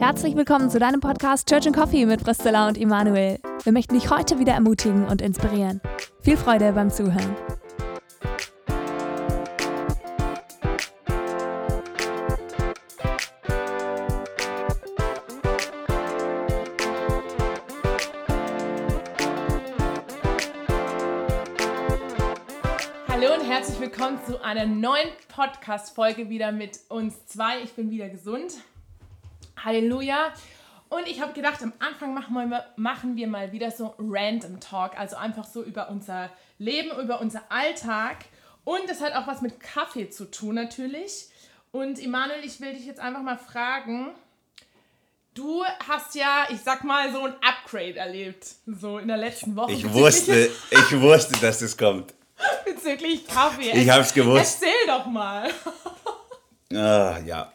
Herzlich willkommen zu deinem Podcast Church and Coffee mit Priscilla und Immanuel. Wir möchten dich heute wieder ermutigen und inspirieren. Viel Freude beim Zuhören. Hallo und herzlich willkommen zu einer neuen Podcast-Folge wieder mit uns zwei. Ich bin wieder gesund. Halleluja. Und ich habe gedacht, am Anfang machen wir, machen wir mal wieder so Random Talk, also einfach so über unser Leben, über unser Alltag. Und das hat auch was mit Kaffee zu tun natürlich. Und Immanuel, ich will dich jetzt einfach mal fragen, du hast ja, ich sag mal, so ein Upgrade erlebt, so in der letzten Woche. Ich wusste, ich wusste, dass das kommt. Bezüglich Kaffee. Ich hab's gewusst. Erzähl doch mal. Ah, ja.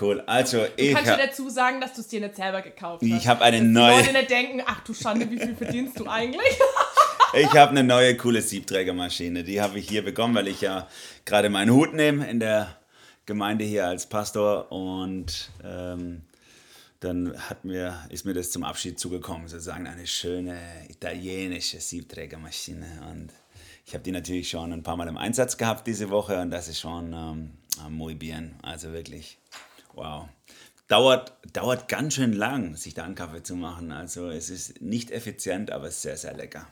Cool. Also, ich Kannst du habe dazu sagen, dass du es dir nicht selber gekauft hast? ich hab eine Dass die neue, Leute nicht denken, ach du Schande, wie viel verdienst du eigentlich? ich habe eine neue coole Siebträgermaschine. Die habe ich hier bekommen, weil ich ja gerade meinen Hut nehme in der Gemeinde hier als Pastor und ähm, dann hat mir, ist mir das zum Abschied zugekommen, sozusagen eine schöne italienische Siebträgermaschine und ich habe die natürlich schon ein paar Mal im Einsatz gehabt diese Woche und das ist schon ähm, muy bien, also wirklich wow. Dauert, dauert ganz schön lang, sich da einen Kaffee zu machen. Also es ist nicht effizient, aber es ist sehr, sehr lecker.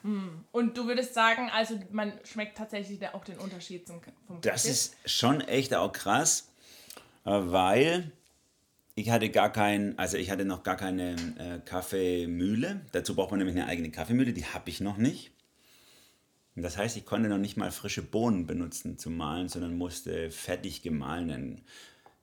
Und du würdest sagen, also man schmeckt tatsächlich auch den Unterschied zum, vom Das Kaffee? ist schon echt auch krass, äh, weil ich hatte gar kein, also ich hatte noch gar keine äh, Kaffeemühle. Dazu braucht man nämlich eine eigene Kaffeemühle, die habe ich noch nicht. Und das heißt, ich konnte noch nicht mal frische Bohnen benutzen zum Mahlen, sondern musste fertig gemahlenen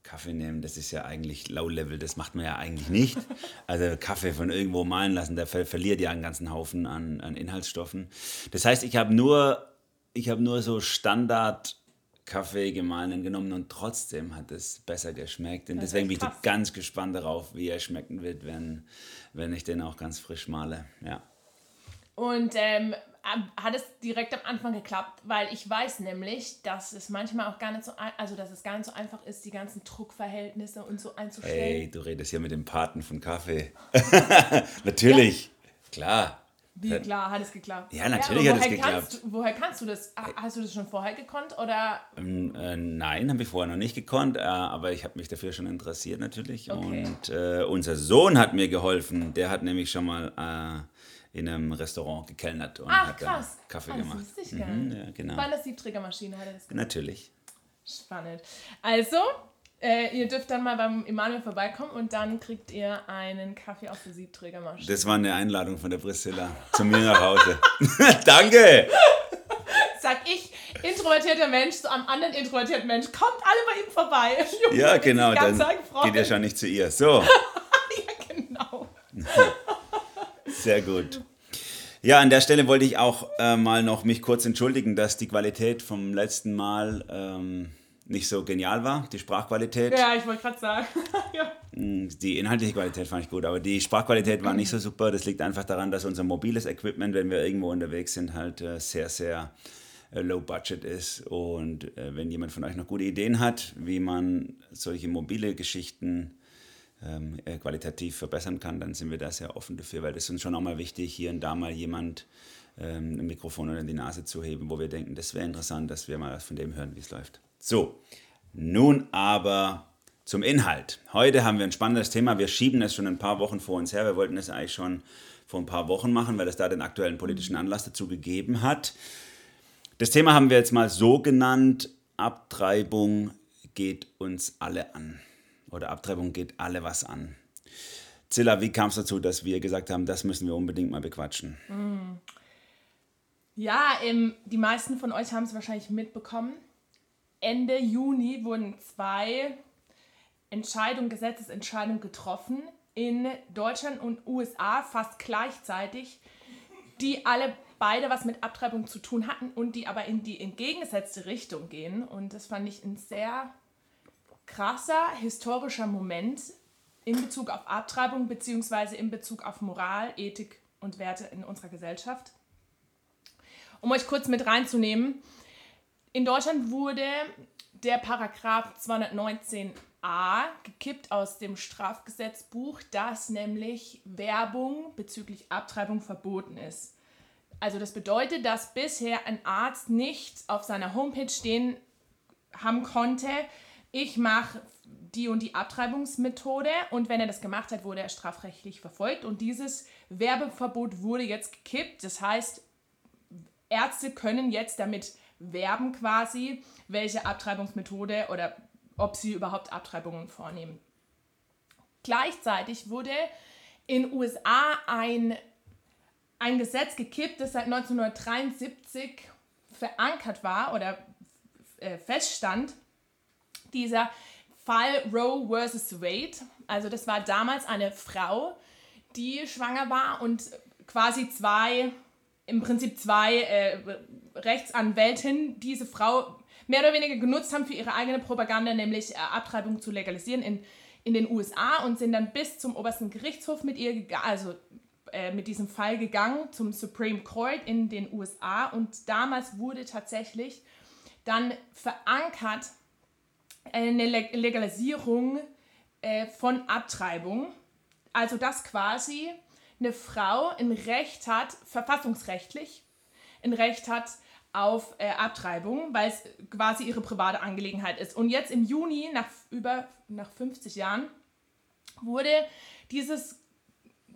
Kaffee nehmen. Das ist ja eigentlich Low Level, das macht man ja eigentlich nicht. Also Kaffee von irgendwo mahlen lassen, der ver verliert ja einen ganzen Haufen an, an Inhaltsstoffen. Das heißt, ich habe nur, ich habe nur so Standard Kaffee gemahlenen genommen und trotzdem hat es besser geschmeckt. Und Das deswegen bin ich krass. ganz gespannt darauf, wie er schmecken wird, wenn, wenn ich den auch ganz frisch male. Ja. Und ähm, hat es direkt am Anfang geklappt, weil ich weiß nämlich, dass es manchmal auch gar nicht so, also dass es gar nicht so einfach ist, die ganzen Druckverhältnisse und so einzustellen. Hey, du redest hier mit dem Paten von Kaffee. Natürlich, klar. Wie klar hat es geklappt? Ja, natürlich aber hat es geklappt. Kannst, woher kannst du das? Ha- Hast du das schon vorher gekonnt oder? Ähm, äh, nein, habe ich vorher noch nicht gekonnt, äh, aber ich habe mich dafür schon interessiert natürlich. Okay. Und äh, unser Sohn hat mir geholfen. Der hat nämlich schon mal äh, in einem Restaurant gekellnert und Ach hat da krass. Kaffee das gemacht. ich gar Mhm, nicht. ja, genau. Bei einer Siebträgermaschine hat er das gemacht. Natürlich. Spannend. Also, äh, ihr dürft dann mal beim Emanuel vorbeikommen und dann kriegt ihr einen Kaffee aus der Siebträgermaschine. Das war eine Einladung von der Priscilla zu mir nach Hause. Danke! Sag ich, introvertierter Mensch zu einem anderen introvertierten Mensch, kommt alle bei ihm vorbei. Junge, Ja, genau, dann geht er schon nicht zu ihr. So. Ja, genau. Sehr gut. Ja, an der Stelle wollte ich auch äh, mal noch mich kurz entschuldigen, dass die Qualität vom letzten Mal ähm, nicht so genial war, die Sprachqualität. Ja, ich wollte gerade sagen. ja. Die inhaltliche Qualität fand ich gut, aber die Sprachqualität war nicht so super. Das liegt einfach daran, dass unser mobiles Equipment, wenn wir irgendwo unterwegs sind, halt äh, sehr, sehr äh, low budget ist. Und äh, wenn jemand von euch noch gute Ideen hat, wie man solche mobile Geschichten ähm, äh, qualitativ verbessern kann, dann sind wir da sehr offen dafür, weil das ist uns schon auch mal wichtig, hier und da mal jemand ähm, ein Mikrofon unter die Nase zu heben, wo wir denken, das wäre interessant, dass wir mal von dem hören, wie es läuft. So, nun aber zum Inhalt. Heute haben wir ein spannendes Thema. Wir schieben es schon ein paar Wochen vor uns her. Wir wollten es eigentlich schon vor ein paar Wochen machen, weil es da den aktuellen politischen Anlass dazu gegeben hat. Das Thema haben wir jetzt mal so genannt, Abtreibung geht uns alle an. Oder Abtreibung geht alle was an. Zilla, wie kam es dazu, dass wir gesagt haben, das müssen wir unbedingt mal bequatschen? Ja, ähm, die meisten von euch haben es wahrscheinlich mitbekommen. Ende Juni wurden zwei Entscheidungen, Gesetzesentscheidungen getroffen in Deutschland und USA fast gleichzeitig, die alle beide was mit Abtreibung zu tun hatten und die aber in die entgegengesetzte Richtung gehen. Und das fand ich ein sehr krasser historischer Moment in Bezug auf Abtreibung beziehungsweise in Bezug auf Moral, Ethik und Werte in unserer Gesellschaft. Um euch kurz mit reinzunehmen, in Deutschland wurde der Paragraph 219 A gekippt aus dem Strafgesetzbuch, dass nämlich Werbung bezüglich Abtreibung verboten ist. Also das bedeutet, dass bisher ein Arzt nicht auf seiner Homepage stehen haben konnte, ich mache die und die Abtreibungsmethode und wenn er das gemacht hat, wurde er strafrechtlich verfolgt und dieses Werbeverbot wurde jetzt gekippt. Das heißt, Ärzte können jetzt damit werben quasi, welche Abtreibungsmethode oder ob sie überhaupt Abtreibungen vornehmen. Gleichzeitig wurde in USA ein, ein Gesetz gekippt, das seit 1973 verankert war oder äh, feststand. Dieser Fall Roe versus Wade. Also das war damals eine Frau, die schwanger war und quasi zwei, im Prinzip zwei äh, Rechtsanwältinnen diese Frau mehr oder weniger genutzt haben für ihre eigene Propaganda, nämlich äh, Abtreibung zu legalisieren in, in den USA und sind dann bis zum obersten Gerichtshof mit ihr also äh, mit diesem Fall gegangen, zum Supreme Court in den USA und damals wurde tatsächlich dann verankert, eine Legalisierung äh, von Abtreibung. Also dass quasi eine Frau ein Recht hat, verfassungsrechtlich, ein Recht hat auf äh, Abtreibung, weil es quasi ihre private Angelegenheit ist. Und jetzt im Juni, nach über nach 50 Jahren, wurde dieses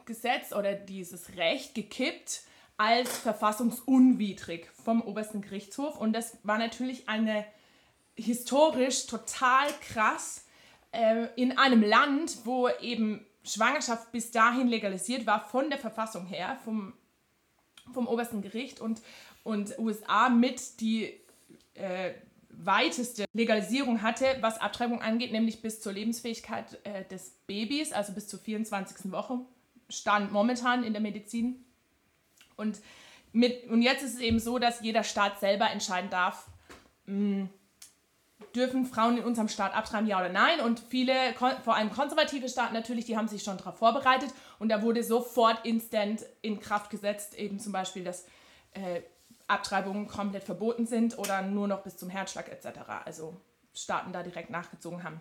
Gesetz oder dieses Recht gekippt als verfassungsunwidrig vom obersten Gerichtshof. Und das war natürlich eine historisch total krass äh, in einem Land, wo eben Schwangerschaft bis dahin legalisiert war von der Verfassung her, vom, vom obersten Gericht und, und USA mit die äh, weiteste Legalisierung hatte, was Abtreibung angeht, nämlich bis zur Lebensfähigkeit äh, des Babys, also bis zur 24. Woche, stand momentan in der Medizin. Und, mit, und jetzt ist es eben so, dass jeder Staat selber entscheiden darf, mh, hm, dürfen Frauen in unserem Staat abtreiben, ja oder nein. Und viele, vor allem konservative Staaten natürlich, die haben sich schon darauf vorbereitet und da wurde sofort instant in Kraft gesetzt, eben zum Beispiel, dass äh, Abtreibungen komplett verboten sind oder nur noch bis zum Herzschlag etc. Also Staaten da direkt nachgezogen haben.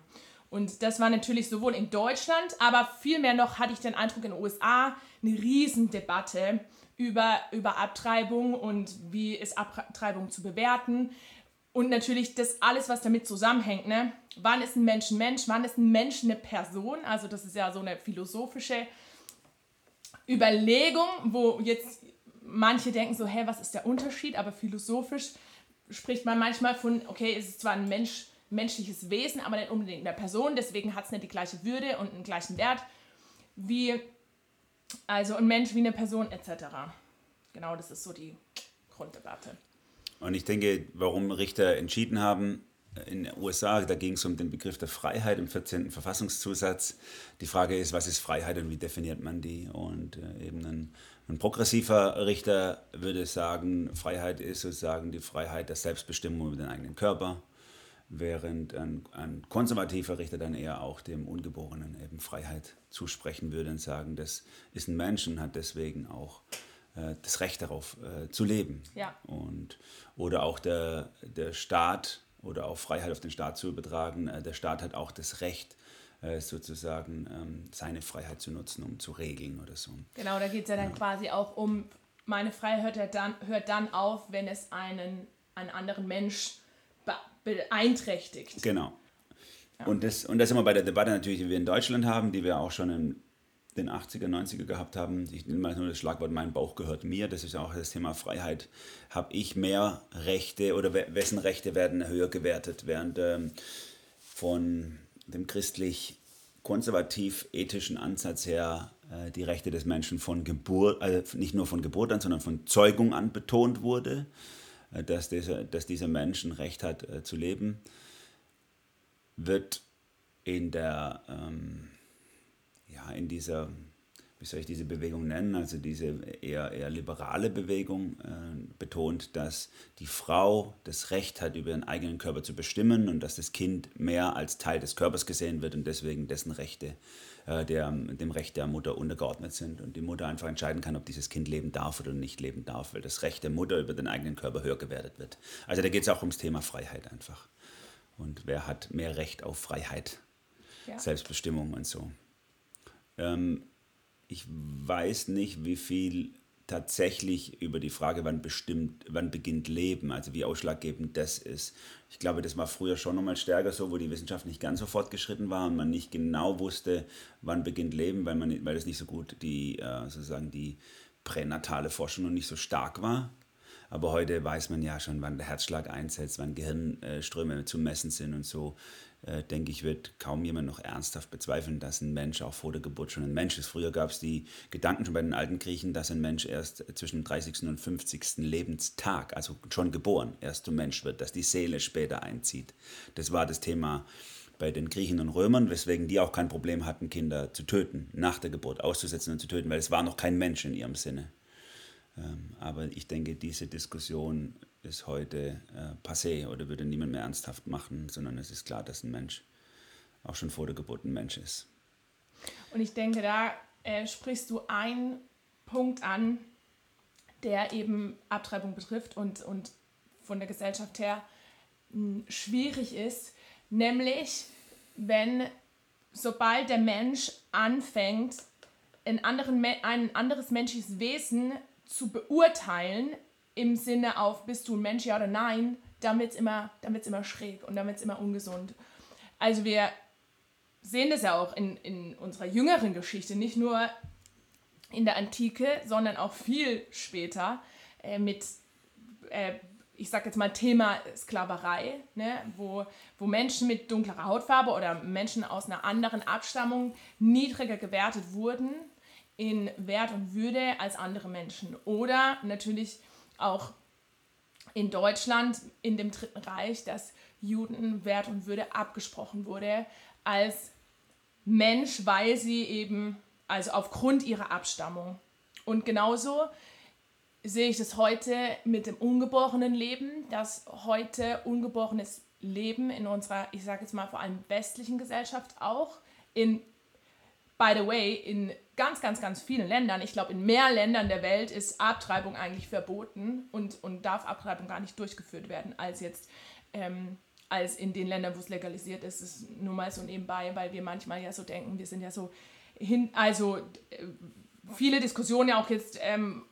Und das war natürlich sowohl in Deutschland, aber vielmehr noch hatte ich den Eindruck in den USA eine Riesendebatte über, über Abtreibung und wie ist Abtreibung zu bewerten. Und natürlich das alles, was damit zusammenhängt. Ne? Wann ist ein Mensch ein Mensch? Wann ist ein Mensch eine Person? Also das ist ja so eine philosophische Überlegung, wo jetzt manche denken so, hä, was ist der Unterschied? Aber philosophisch spricht man manchmal von, okay, es ist zwar ein Mensch, menschliches Wesen, aber nicht unbedingt eine Person, deswegen hat es nicht die gleiche Würde und einen gleichen Wert wie also ein Mensch wie eine Person etc. Genau, das ist so die Grunddebatte. Und ich denke, warum Richter entschieden haben, in den USA, da ging es um den Begriff der Freiheit im 14. Verfassungszusatz. Die Frage ist, was ist Freiheit und wie definiert man die? Und äh, eben ein, ein, progressiver Richter würde sagen, Freiheit ist sozusagen die Freiheit der Selbstbestimmung über den eigenen Körper, während ein, ein konservativer Richter dann eher auch dem Ungeborenen eben Freiheit zusprechen würde und sagen, das ist ein Mensch und hat deswegen auch äh, das Recht darauf äh, zu leben. Ja. Und, oder auch der, der Staat oder auch Freiheit auf den Staat zu übertragen. Äh, der Staat hat auch das Recht, äh, sozusagen ähm, seine Freiheit zu nutzen, um zu regeln oder so. Genau, da geht es ja dann ja. quasi auch um, meine Freiheit hört dann, hört dann auf, wenn es einen, einen anderen Mensch beeinträchtigt. Genau. Ja. Und, das, und das wir bei der Debatte natürlich, die wir in Deutschland haben, die wir auch schon in den 80er, 90er gehabt haben. Ich nehme mal nur das Schlagwort, mein Bauch gehört mir. Das ist ja auch das Thema Freiheit. Habe ich mehr Rechte oder wessen Rechte werden höher gewertet, während ähm, von dem christlich-konservativ-ethischen Ansatz her äh, die Rechte des Menschen von Geburt, also nicht nur von Geburt an, sondern von Zeugung an betont wurde, äh, dass, dieser, dass dieser Mensch ein Recht hat äh, zu leben, wird in der ähm, ja, in dieser, wie soll ich diese Bewegung nennen, also diese eher, eher liberale Bewegung äh, betont, dass die Frau das Recht hat, über ihren eigenen Körper zu bestimmen und dass das Kind mehr als Teil des Körpers gesehen wird und deswegen dessen Rechte äh, der, dem Recht der Mutter untergeordnet sind und die Mutter einfach entscheiden kann, ob dieses Kind leben darf oder nicht leben darf, weil das Recht der Mutter über den eigenen Körper höher gewertet wird. Also da geht es auch ums Thema Freiheit einfach. Und wer hat mehr Recht auf Freiheit? ja. Selbstbestimmung und so. Ähm, ich weiß nicht, wie viel tatsächlich über die Frage, wann bestimmt, wann beginnt Leben, also wie ausschlaggebend das ist. Ich glaube, das war früher schon nochmal stärker so, wo die Wissenschaft nicht ganz so fortgeschritten war und man nicht genau wusste, wann beginnt Leben, weil man weil das nicht so gut die äh, sozusagen die pränatale Forschung noch nicht so stark war. Aber heute weiß man ja schon, wann der Herzschlag einsetzt, wann Gehirnströme zu messen sind und so äh, denke ich, wird kaum jemand noch ernsthaft bezweifeln, dass ein Mensch auch vor der Geburt schon ein Mensch ist. Früher gab es die Gedanken schon bei den alten Griechen, dass ein Mensch erst zwischen dem 30. und 50. Lebenstag, also schon geboren, erst zum Mensch wird, dass die Seele später einzieht. Das war das Thema bei den Griechen und Römern, weswegen die auch kein Problem hatten, Kinder zu töten, nach der Geburt auszusetzen und zu töten, weil es war noch kein Mensch in ihrem Sinne. Ähm, aber ich denke, diese Diskussion ist heute äh, passé oder würde niemand mehr ernsthaft machen, sondern es ist klar, dass ein Mensch auch schon vor der Geburt ein Mensch ist. Und ich denke, da äh, sprichst du einen Punkt an, der eben Abtreibung betrifft und, und von der Gesellschaft her hm, schwierig ist, nämlich wenn sobald der Mensch anfängt, ein, anderen, ein anderes menschliches Wesen zu beurteilen, im Sinne auf, bist du ein Mensch, ja oder nein, wird es immer, immer schräg und wird es immer ungesund. Also wir sehen das ja auch in, in unserer jüngeren Geschichte, nicht nur in der Antike, sondern auch viel später äh, mit, äh, ich sag jetzt mal Thema Sklaverei, ne, wo, wo Menschen mit dunklerer Hautfarbe oder Menschen aus einer anderen Abstammung niedriger gewertet wurden in Wert und Würde als andere Menschen. Oder natürlich auch in Deutschland in dem Dritten Reich, dass Juden Wert und Würde abgesprochen wurde als Mensch, weil sie eben, also aufgrund ihrer Abstammung. Und genauso sehe ich das heute mit dem ungeborenen Leben, dass heute ungeborenes Leben in unserer, ich sage jetzt mal vor allem westlichen Gesellschaft auch, in, by the way, in ganz, ganz, ganz vielen Ländern, ich glaube in mehr Ländern der Welt ist Abtreibung eigentlich verboten und, und darf Abtreibung gar nicht durchgeführt werden, als jetzt ähm, als in den Ländern, wo es legalisiert ist. Das ist nur mal so nebenbei, weil wir manchmal ja so denken, wir sind ja so hin, also äh, viele Diskussionen ja auch jetzt ähm,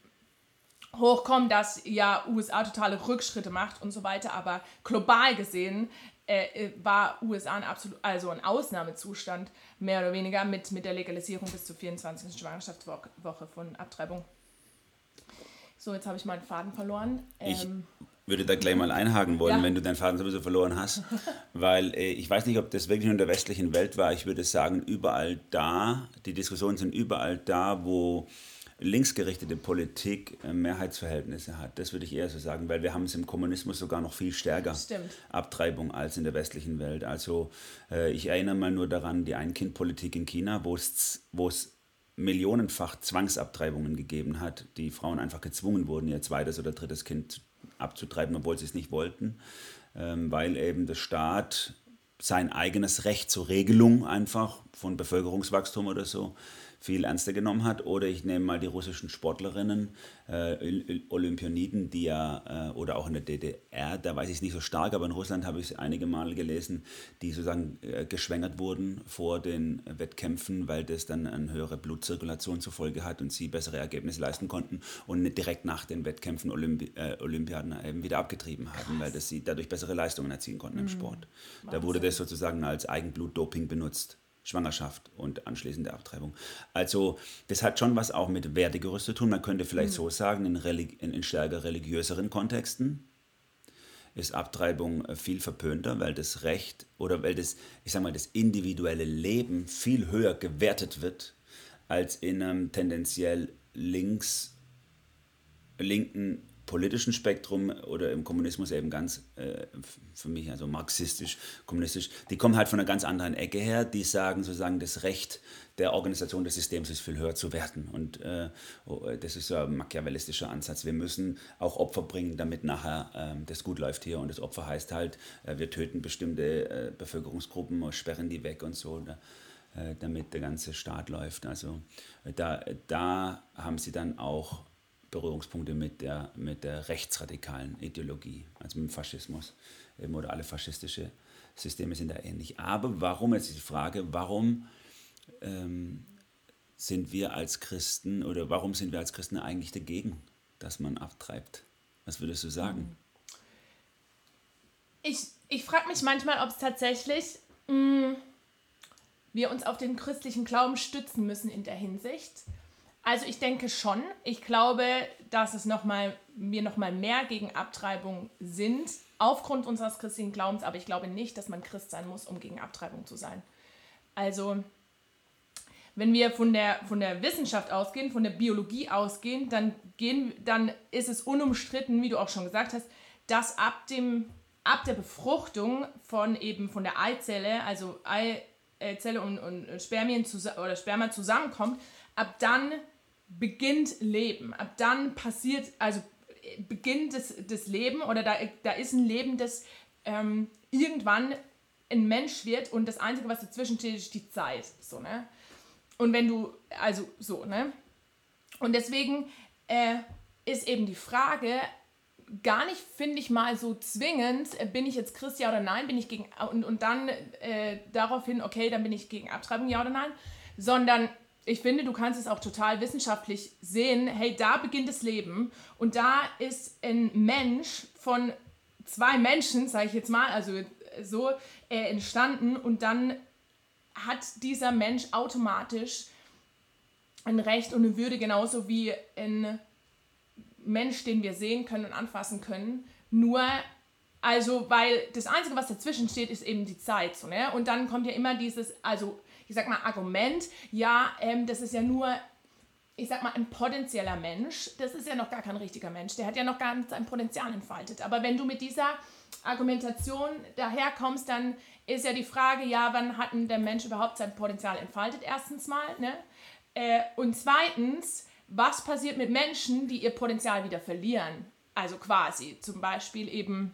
hochkommen, dass ja USA totale Rückschritte macht und so weiter, aber global gesehen äh, äh, war USA ein absolut, also ein Ausnahmezustand, mehr oder weniger, mit, mit der Legalisierung bis zur 24. Schwangerschaftswoche von Abtreibung. So, jetzt habe ich meinen Faden verloren. Ähm, ich würde da gleich mal einhaken wollen, ja. wenn du deinen Faden sowieso verloren hast. Weil äh, ich weiß nicht, ob das wirklich nur in der westlichen Welt war. Ich würde sagen, überall da, die Diskussionen sind überall da, wo linksgerichtete Politik äh, Mehrheitsverhältnisse hat. Das würde ich eher so sagen, weil wir haben es im Kommunismus sogar noch viel stärker, Stimmt. Abtreibung, als in der westlichen Welt. Also äh, ich erinnere mal nur daran, die Ein-Kind-Politik in China, wo es, wo es millionenfach Zwangsabtreibungen gegeben hat, die Frauen einfach gezwungen wurden, ihr zweites oder drittes Kind abzutreiben, obwohl sie es nicht wollten, ähm, weil eben der Staat sein eigenes Recht zur Regelung einfach von Bevölkerungswachstum oder so viel ernster genommen hat. Oder ich nehme mal die russischen Sportlerinnen, äh, Olympianiden, die ja, äh, oder auch in der DDR, da weiß ich es nicht so stark, aber in Russland habe ich es einige Male gelesen, die sozusagen äh, geschwängert wurden vor den Wettkämpfen, weil das dann eine höhere Blutzirkulation zur Folge hat und sie bessere Ergebnisse leisten konnten und direkt nach den Wettkämpfen Olympi äh, Olympiaden eben wieder abgetrieben haben, Krass. weil das sie dadurch bessere Leistungen erzielen konnten mhm. im Sport. Da wurde das sozusagen als Eigenblutdoping benutzt. Schwangerschaft und anschließende Abtreibung. Also das hat schon was auch mit Wertegerüst zu tun. Man könnte vielleicht mhm. so sagen, in, in, in stärker religiöseren Kontexten ist Abtreibung äh, viel verpönter, weil das Recht oder weil das, ich sag mal, das individuelle Leben viel höher gewertet wird als in einem tendenziell links, linken politischen Spektrum oder im Kommunismus eben ganz äh, für mich also marxistisch, kommunistisch, die kommen halt von einer ganz anderen Ecke her, die sagen sozusagen, das Recht der Organisation des Systems ist viel höher zu werten und äh, oh, das ist so ein machiavellistischer Ansatz. Wir müssen auch Opfer bringen, damit nachher äh, das gut läuft hier und das Opfer heißt halt, äh, wir töten bestimmte äh, Bevölkerungsgruppen, sperren die weg und so ne, damit der ganze Staat läuft. Also da, da haben sie dann auch Berührungspunkte mit der, mit der rechtsradikalen Ideologie, also mit dem Faschismus eben, oder alle faschistische Systeme sind da ähnlich. Aber warum, jetzt die Frage, warum ähm, sind wir als Christen oder warum sind wir als Christen eigentlich dagegen, dass man abtreibt? Was würdest du sagen? Ich, ich frage mich manchmal, ob es tatsächlich mh, mm, wir uns auf den christlichen Glauben stützen müssen in der Hinsicht. Also ich denke schon. Ich glaube, dass es noch mal, wir noch mal mehr gegen Abtreibung sind aufgrund unseres christlichen Glaubens, aber ich glaube nicht, dass man Christ sein muss, um gegen Abtreibung zu sein. Also wenn wir von der, von der Wissenschaft ausgehen, von der Biologie ausgehen, dann, gehen, dann ist es unumstritten, wie du auch schon gesagt hast, dass ab, dem, ab der Befruchtung von eben von der Eizelle, also Eizelle und, und Spermien oder Sperma zusammenkommt, ab dann beginnt Leben. Ab dann passiert, also beginnt das, das Leben oder da, da ist ein Leben, das ähm, irgendwann ein Mensch wird und das Einzige, was dazwischen steht, ist die Zeit. So, ne? Und wenn du, also so, ne? Und deswegen äh, ist eben die Frage, gar nicht, finde ich mal so zwingend, äh, bin ich jetzt Christ, ja oder nein, bin ich gegen, und, und dann äh, daraufhin, okay, dann bin ich gegen Abtreibung, ja oder nein, sondern ich finde, du kannst es auch total wissenschaftlich sehen, hey, da beginnt das Leben und da ist ein Mensch von zwei Menschen, sage ich jetzt mal, also so äh, entstanden und dann hat dieser Mensch automatisch ein Recht und eine Würde, genauso wie ein Mensch, den wir sehen können und anfassen können. Nur, also, weil das Einzige, was dazwischen steht, ist eben die Zeit. So, ne? Und dann kommt ja immer dieses, also, ich sag mal, Argument, ja, ähm, das ist ja nur, ich sag mal, ein potenzieller Mensch. Das ist ja noch gar kein richtiger Mensch. Der hat ja noch gar nicht sein Potenzial entfaltet. Aber wenn du mit dieser Argumentation daherkommst, dann ist ja die Frage, ja, wann hat denn der Mensch überhaupt sein Potenzial entfaltet? Erstens mal, ne? Äh, und zweitens, was passiert mit Menschen, die ihr Potenzial wieder verlieren? Also quasi, zum Beispiel eben,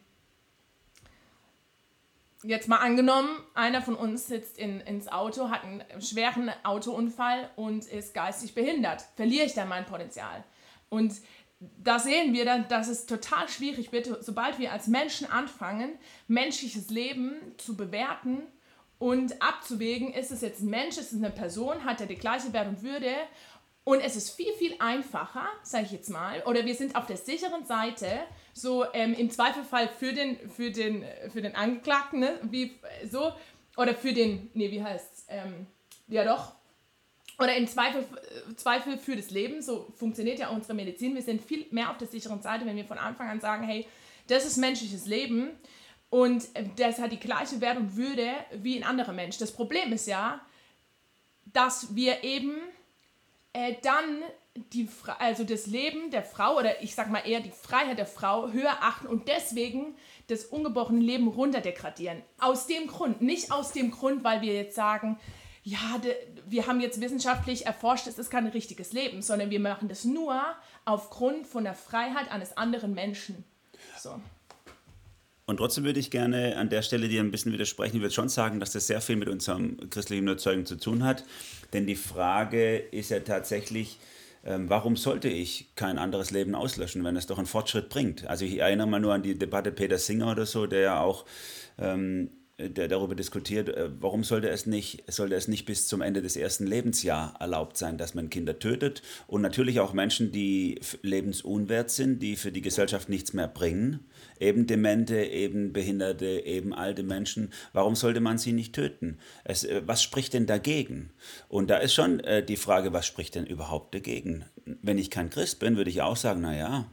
jetzt mal angenommen, einer von uns sitzt in, ins Auto, hat einen schweren Autounfall und ist geistig behindert. Verliere ich dann mein Potenzial? Und da sehen wir dann, dass es total schwierig wird, sobald wir als Menschen anfangen, menschliches Leben zu bewerten und abzuwägen, ist es jetzt ein Mensch, ist es eine Person, hat er die gleiche Wert und Würde und es ist viel, viel einfacher, sage ich jetzt mal, oder wir sind auf der sicheren Seite, so ähm, im Zweifelfall für den, für den, für den Angeklagten, ne? wie so, oder für den, nee, wie heißt es, ähm, ja doch, oder im Zweifel, Zweifel für das Leben, so funktioniert ja unsere Medizin. Wir sind viel mehr auf der sicheren Seite, wenn wir von Anfang an sagen, hey, das ist menschliches Leben und das hat die gleiche Wert und Würde wie ein anderer Mensch. Das Problem ist ja, dass wir eben äh, dann die, also das Leben der Frau oder ich sag mal eher die Freiheit der Frau höher achten und deswegen das ungebrochene Leben runterdegradieren. Aus dem Grund, nicht aus dem Grund, weil wir jetzt sagen, ja, wir haben jetzt wissenschaftlich erforscht, es ist kein richtiges Leben, sondern wir machen das nur aufgrund von der Freiheit eines anderen Menschen. So. Und trotzdem würde ich gerne an der Stelle dir ein bisschen widersprechen. Ich würde schon sagen, dass das sehr viel mit unserem christlichen Überzeugung zu tun hat. Denn die Frage ist ja tatsächlich, ähm, warum sollte ich kein anderes Leben auslöschen, wenn es doch einen Fortschritt bringt? Also ich erinnere mal nur an die Debatte Peter Singer oder so, der ja auch ähm, der darüber diskutiert, äh, warum sollte es nicht, sollte es nicht bis zum Ende des ersten Lebensjahres erlaubt sein, dass man Kinder tötet und natürlich auch Menschen, die lebensunwert sind, die für die Gesellschaft nichts mehr bringen, eben Demente, eben Behinderte, eben alte Menschen, warum sollte man sie nicht töten? Es, äh, was spricht denn dagegen? Und da ist schon äh, die Frage, was spricht denn überhaupt dagegen? Wenn ich kein Christ bin, würde ich auch sagen, naja,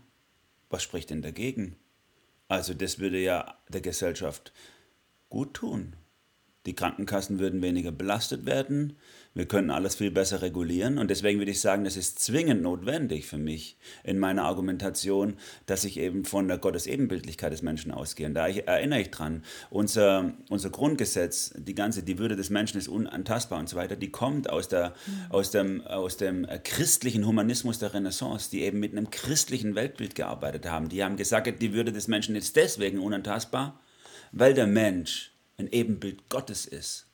was spricht denn dagegen? Also das würde ja der Gesellschaft gut tun. Die Krankenkassen würden weniger belastet werden, wir könnten alles viel besser regulieren und deswegen würde ich sagen, es ist zwingend notwendig für mich in meiner Argumentation, dass ich eben von der Gottesebenbildlichkeit des Menschen ausgehe. Und da erinnere ich dran, unser, unser Grundgesetz, die ganze, die Würde des Menschen ist unantastbar und so weiter, die kommt aus, der, aus, dem, aus dem christlichen Humanismus der Renaissance, die eben mit einem christlichen Weltbild gearbeitet haben. Die haben gesagt, die Würde des Menschen ist deswegen unantastbar, weil der Mensch ein Ebenbild Gottes ist.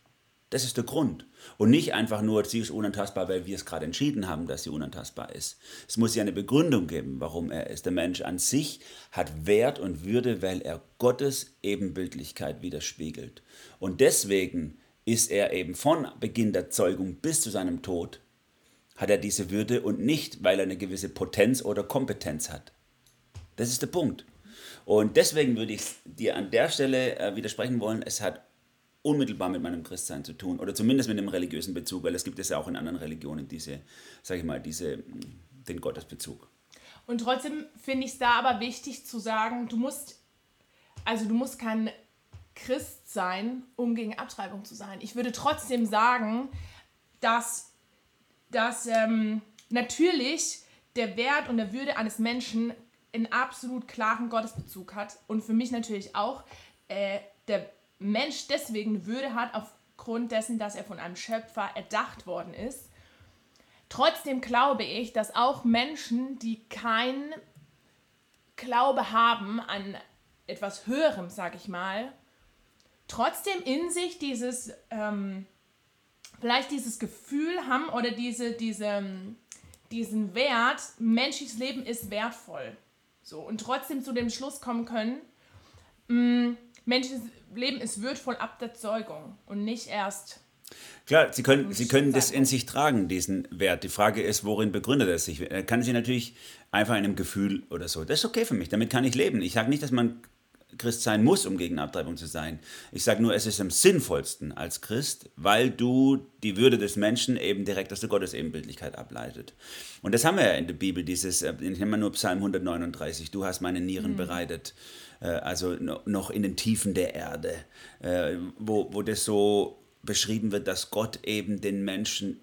Das ist der Grund. Und nicht einfach nur, sie ist unantastbar, weil wir es gerade entschieden haben, dass sie unantastbar ist. Es muss ja eine Begründung geben, warum er ist. Der Mensch an sich hat Wert und Würde, weil er Gottes Ebenbildlichkeit widerspiegelt. Und deswegen ist er eben von Beginn der Zeugung bis zu seinem Tod, hat er diese Würde und nicht, weil er eine gewisse Potenz oder Kompetenz hat. Das ist der Punkt. Und deswegen würde ich dir an der Stelle äh, widersprechen wollen, es hat unmittelbar mit meinem Christsein zu tun oder zumindest mit dem religiösen Bezug, weil es gibt es ja auch in anderen Religionen diese, sage ich mal, diese, den Gottesbezug. Und trotzdem finde ich es da aber wichtig zu sagen, du musst, also du musst kein Christ sein, um gegen Abtreibung zu sein. Ich würde trotzdem sagen, dass, dass ähm, natürlich der Wert und der Würde eines Menschen einen absolut klaren Gottesbezug hat und für mich natürlich auch äh, der Mensch deswegen Würde hat aufgrund dessen, dass er von einem Schöpfer erdacht worden ist. Trotzdem glaube ich, dass auch Menschen, die kein Glaube haben an etwas Höherem, sag ich mal, trotzdem in sich dieses, ähm, vielleicht dieses Gefühl haben oder diese, diese, diesen Wert, menschliches Leben ist wertvoll. So, und trotzdem zu dem Schluss kommen können, mh, mm, menschliches Leben ist wertvoll ab der Zeugung und nicht erst. Klar, Sie können, Sie können das in sich tragen, diesen Wert. Die Frage ist, worin begründet er sich? Er kann sich natürlich einfach in einem Gefühl oder so. Das ist okay für mich, damit kann ich leben. Ich sage nicht, dass man Christ sein muss, um gegen Abtreibung zu sein. Ich sage nur, es ist am sinnvollsten als Christ, weil du die Würde des Menschen eben direkt aus der Gottesebenbildlichkeit ableitet. Und das haben wir ja in der Bibel, dieses, äh, ich nenne mal nur Psalm 139, du hast meine Nieren mhm. bereitet, äh, also noch in den Tiefen der Erde, äh, wo, wo das so beschrieben wird, dass Gott eben den Menschen,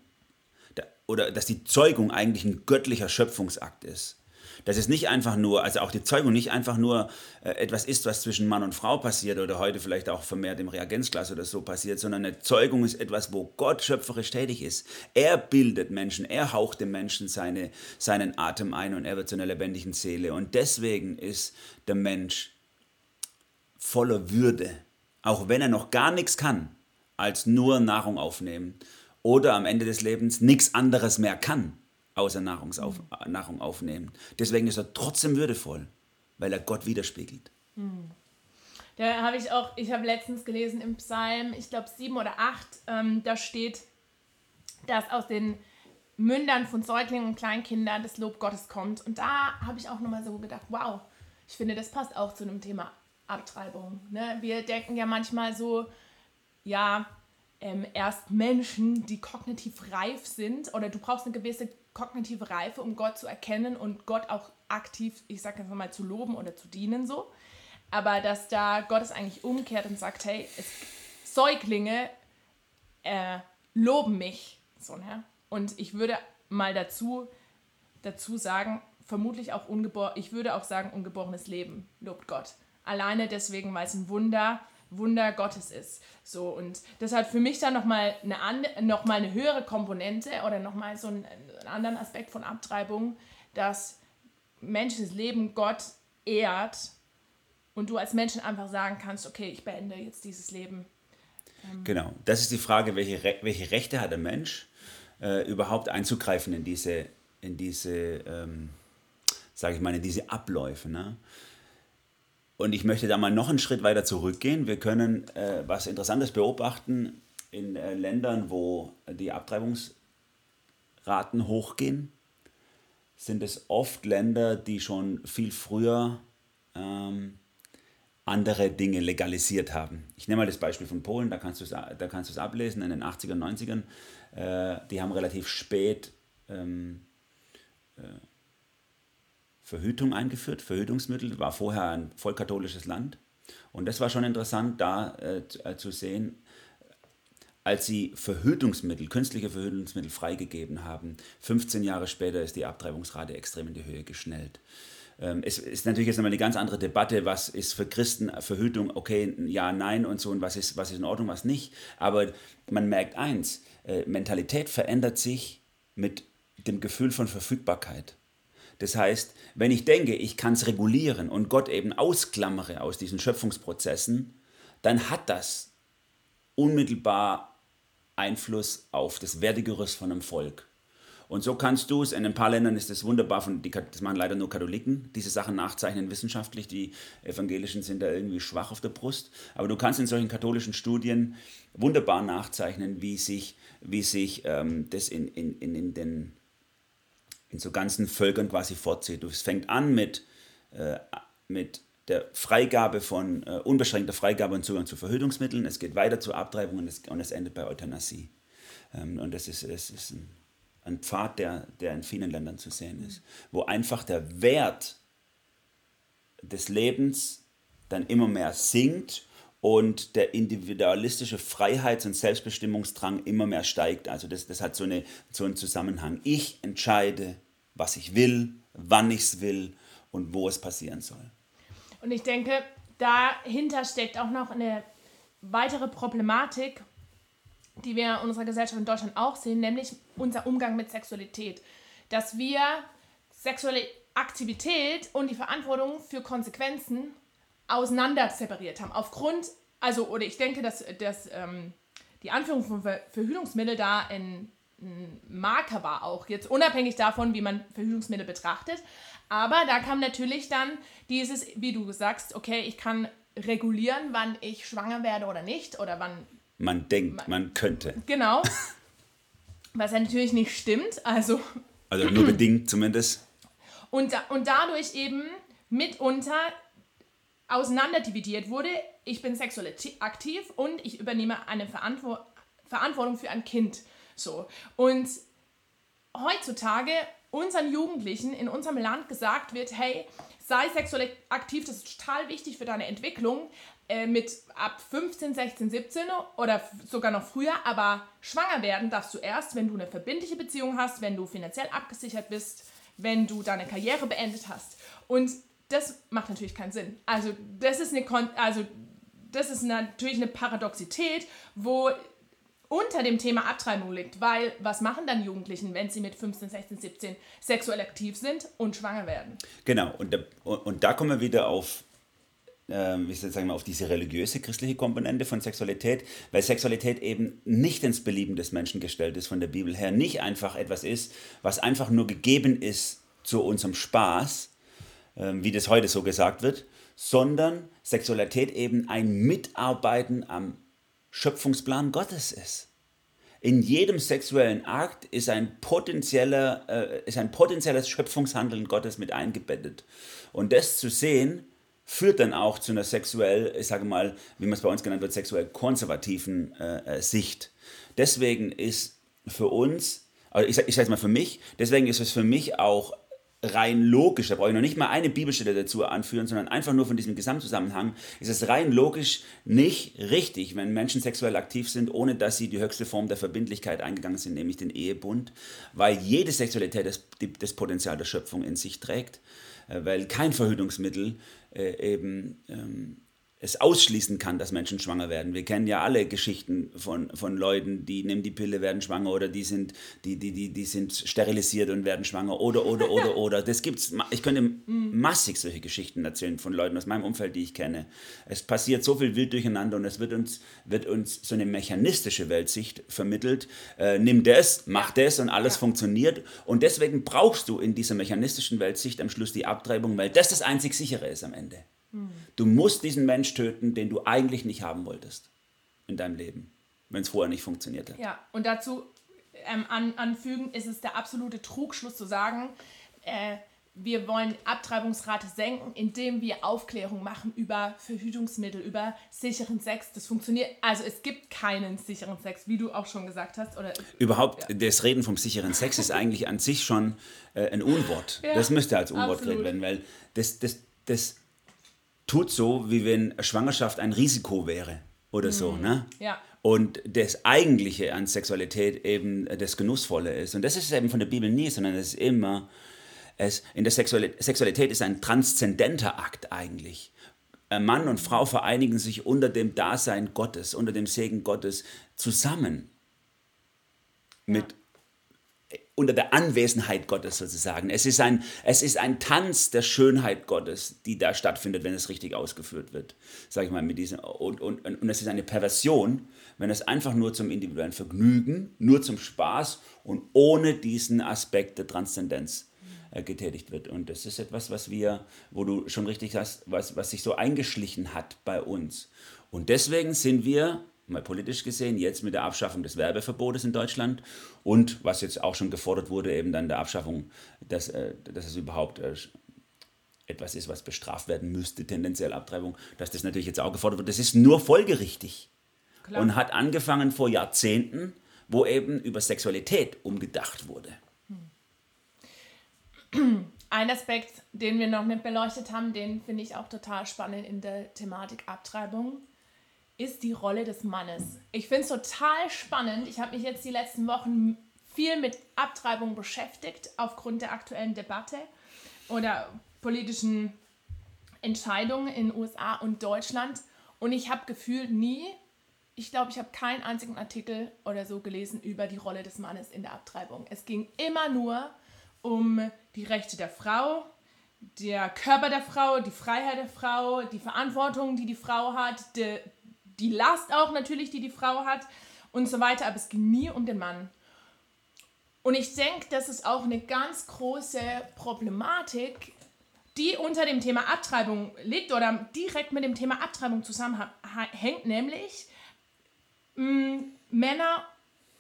oder dass die Zeugung eigentlich ein göttlicher Schöpfungsakt ist dass es nicht einfach nur, also auch die Zeugung nicht einfach nur äh, etwas ist, was zwischen Mann und Frau passiert oder heute vielleicht auch vermehrt im Reagenzglas oder so passiert, sondern eine Zeugung ist etwas, wo Gott schöpferisch tätig ist. Er bildet Menschen, er haucht dem Menschen seine, seinen Atem ein und er wird zu einer lebendigen Seele. Und deswegen ist der Mensch voller Würde, auch wenn er noch gar nichts kann, als nur Nahrung aufnehmen oder am Ende des Lebens nichts anderes mehr kann außer Nahrungsauf mhm. Nahrung aufnehmen. Deswegen ist er trotzdem würdevoll, weil er Gott widerspiegelt. Mhm. Da habe ich auch, ich habe letztens gelesen im Psalm, ich glaube sieben oder acht, ähm, da steht, dass aus den Mündern von Säuglingen und Kleinkindern das Lob Gottes kommt. Und da habe ich auch nochmal so gedacht, wow, ich finde, das passt auch zu einem Thema Abtreibung. Ne? Wir denken ja manchmal so, ja, ähm, erst Menschen, die kognitiv reif sind, oder du brauchst eine gewisse kognitive Reife, um Gott zu erkennen und Gott auch aktiv, ich sage jetzt mal, zu loben oder zu dienen so. Aber dass da Gott es eigentlich umkehrt und sagt, hey, es, Säuglinge äh, loben mich. So, ne? Und ich würde mal dazu, dazu sagen, vermutlich auch ungeboren, ich würde auch sagen, ungeborenes Leben lobt Gott. Alleine deswegen, weil es ein Wunder ist Wunder Gottes ist. So, und das hat für mich dann nochmal eine, noch eine höhere Komponente oder nochmal so einen, einen anderen Aspekt von Abtreibung, dass menschliches Leben Gott ehrt und du als Menschen einfach sagen kannst, okay, ich beende jetzt dieses Leben. Ähm genau, das ist die Frage, welche, Re welche Rechte hat der Mensch, äh, überhaupt einzugreifen in diese, in diese ähm, sage ich mal, in diese Abläufe. Ne? Und ich möchte da mal noch einen Schritt weiter zurückgehen. Wir können äh, was Interessantes beobachten in äh, Ländern, wo die Abtreibungsraten hochgehen. Sind es oft Länder, die schon viel früher ähm, andere Dinge legalisiert haben. Ich nehme mal das Beispiel von Polen, da kannst du es ablesen in den 80er, 90ern. Äh, die haben relativ spät ähm, äh, Verhütung eingeführt. Verhütungsmittel war vorher ein vollkatholisches Land. Und das war schon interessant, da äh, äh, zu sehen, als sie Verhütungsmittel, künstliche Verhütungsmittel freigegeben haben, 15 Jahre später ist die Abtreibungsrate extrem in die Höhe geschnellt. Ähm, es ist natürlich jetzt nochmal eine ganz andere Debatte, was ist für Christen Verhütung, okay, ja, nein und so, und was ist, was ist in Ordnung, was nicht. Aber man merkt eins, äh, Mentalität verändert sich mit dem Gefühl von Verfügbarkeit. Das heißt, wenn ich denke, ich kann es regulieren und Gott eben ausklammere aus diesen Schöpfungsprozessen, dann hat das unmittelbar Einfluss auf das Wertegerüst von einem Volk. Und so kannst du es, in ein paar Ländern ist es wunderbar, von, die, das machen leider nur Katholiken, diese Sachen nachzeichnen wissenschaftlich, die Evangelischen sind da irgendwie schwach auf der Brust, aber du kannst in solchen katholischen Studien wunderbar nachzeichnen, wie sich, wie sich ähm, das in, in, in, in, den, in so ganzen Völkern quasi fortzieht. Es fängt an mit, äh, mit der Freigabe von, äh, unbeschränkter Freigabe und Zugang zu Verhütungsmitteln, es geht weiter zur Abtreibung und es, und es endet bei Euthanasie. Ähm, und das ist, das ist ein ein Pfad, der, der in vielen Ländern zu sehen ist, wo einfach der Wert des Lebens dann immer mehr sinkt und der individualistische Freiheits- und Selbstbestimmungsdrang immer mehr steigt. Also das, das hat so, eine, so einen Zusammenhang. Ich entscheide, was ich will, wann ich es will und wo es passieren soll. Und ich denke, dahinter steckt auch noch eine weitere Problematik, die wir in unserer Gesellschaft in Deutschland auch sehen, nämlich unser Umgang mit Sexualität. Dass wir sexuelle Aktivität und die Verantwortung für Konsequenzen auseinander separiert haben. Aufgrund, also, oder ich denke, dass, dass ähm, die Anführung von Verhütungsmittel da ein Marker war, auch jetzt unabhängig davon, wie man Verhütungsmittel betrachtet. Aber da kam natürlich dann dieses, wie du sagst, okay, ich kann regulieren, wann ich schwanger werde oder nicht oder wann man denkt, man, man könnte. Genau. Was ja natürlich nicht stimmt. Also, also nur bedingt zumindest. Und, und dadurch eben mitunter auseinanderdividiert wurde, ich bin sexuell aktiv und ich übernehme eine Verantwort Verantwortung für ein Kind. So. Und heutzutage unseren Jugendlichen in unserem Land gesagt wird, hey, sei sexuell aktiv, das ist total wichtig für deine Entwicklung, äh, mit ab 15, 16, 17 oder sogar noch früher, aber schwanger werden darfst du erst, wenn du eine verbindliche Beziehung hast, wenn du finanziell abgesichert bist, wenn du deine Karriere beendet hast. Und das macht natürlich keinen Sinn. Also das ist eine, also das ist natürlich eine Paradoxität, wo unter dem Thema Abtreibung liegt, weil was machen dann Jugendlichen, wenn sie mit 15, 16, 17 sexuell aktiv sind und schwanger werden? Genau, und da, und da kommen wir wieder auf soll ich sagen, auf diese religiöse christliche Komponente von Sexualität, weil Sexualität eben nicht ins Belieben des Menschen gestellt ist von der Bibel her, nicht einfach etwas ist, was einfach nur gegeben ist zu unserem Spaß, ähm, wie das heute so gesagt wird, sondern Sexualität eben ein Mitarbeiten am Schöpfungsplan Gottes ist. In jedem sexuellen Akt ist ein, potenzieller, äh, ist ein potenzielles Schöpfungshandeln Gottes mit eingebettet. Und das zu sehen, führt dann auch zu einer sexuell, ich sage mal, wie man es bei uns genannt wird, sexuell konservativen äh, äh Sicht. Deswegen ist für uns, also ich, sage mal für mich, deswegen ist es für mich auch rein logisch, da brauche ich noch nicht mal eine Bibelstelle dazu anführen, sondern einfach nur von diesem Gesamtzusammenhang, ist es rein logisch nicht richtig, wenn Menschen sexuell aktiv sind, ohne dass sie die höchste Form der Verbindlichkeit eingegangen sind, nämlich den Ehebund, weil jede Sexualität das, das Potenzial der Schöpfung in sich trägt, äh, weil kein Verhütungsmittel äh, eben ähm, es ausschließen kann, dass Menschen schwanger werden. Wir kennen ja alle Geschichten von, von Leuten, die nehmen die Pille, werden schwanger oder die sind, die, die, die, die sind sterilisiert und werden schwanger oder, oder, oder, oder. Das gibt's, ich könnte massig solche Geschichten erzählen von Leuten aus meinem Umfeld, die ich kenne. Es passiert so viel wild durcheinander und es wird uns, wird uns so eine mechanistische Weltsicht vermittelt. Äh, nimm das, mach das und alles ja. funktioniert. Und deswegen brauchst du in dieser mechanistischen Weltsicht am Schluss die Abtreibung, weil das das einzig sichere ist am Ende. Du musst diesen Mensch töten, den du eigentlich nicht haben wolltest in deinem Leben, wenn es vorher nicht funktioniert hat. Ja, und dazu ähm, an, anfügen ist es der absolute Trugschluss zu sagen, äh, wir wollen Abtreibungsrate senken, indem wir Aufklärung machen über Verhütungsmittel, über sicheren Sex. Das funktioniert. Also es gibt keinen sicheren Sex, wie du auch schon gesagt hast. Oder, Überhaupt, ja. das Reden vom sicheren Sex ist eigentlich an sich schon äh, ein Unwort. Ja, das müsste als Unwort geredet werden, weil das, das, das tut so, wie wenn Schwangerschaft ein Risiko wäre oder so. Mhm. Ne? Ja. Und das Eigentliche an Sexualität eben das Genussvolle ist. Und das ist eben von der Bibel nie, sondern es ist immer, es, in der Sexualität ist ein transzendenter Akt eigentlich. Mann und Frau vereinigen sich unter dem Dasein Gottes, unter dem Segen Gottes zusammen. Mit, unter der Anwesenheit Gottes sozusagen. Es ist, ein, es ist ein Tanz der Schönheit Gottes, die da stattfindet, wenn es richtig ausgeführt wird. Sag ich mal, mit diesem, und, und, und es ist eine Perversion, wenn es einfach nur zum individuellen Vergnügen, nur zum Spaß und ohne diesen Aspekt der Transzendenz äh, getätigt wird. Und das ist etwas, was wir, wo du schon richtig hast, was, was sich so eingeschlichen hat bei uns. Und deswegen sind wir mal politisch gesehen, jetzt mit der Abschaffung des Werbeverbotes in Deutschland und was jetzt auch schon gefordert wurde, eben dann der Abschaffung, dass, äh, dass es überhaupt äh, etwas ist, was bestraft werden müsste, tendenziell Abtreibung, dass das natürlich jetzt auch gefordert wird. Das ist nur folgerichtig Klar. und hat angefangen vor Jahrzehnten, wo eben über Sexualität umgedacht wurde. Ein Aspekt, den wir noch nicht beleuchtet haben, den finde ich auch total spannend in der Thematik Abtreibung ist die Rolle des Mannes. Ich finde es total spannend. Ich habe mich jetzt die letzten Wochen viel mit Abtreibung beschäftigt, aufgrund der aktuellen Debatte oder politischen Entscheidungen in USA und Deutschland. Und ich habe gefühlt nie, ich glaube, ich habe keinen einzigen Artikel oder so gelesen über die Rolle des Mannes in der Abtreibung. Es ging immer nur um die Rechte der Frau, der Körper der Frau, die Freiheit der Frau, die Verantwortung, die die Frau hat, de, die Last auch natürlich, die die Frau hat und so weiter, aber es ging nie um den Mann. Und ich denke, das ist auch eine ganz große Problematik, die unter dem Thema Abtreibung liegt oder direkt mit dem Thema Abtreibung zusammenhängt, nämlich mh, mm, Männer,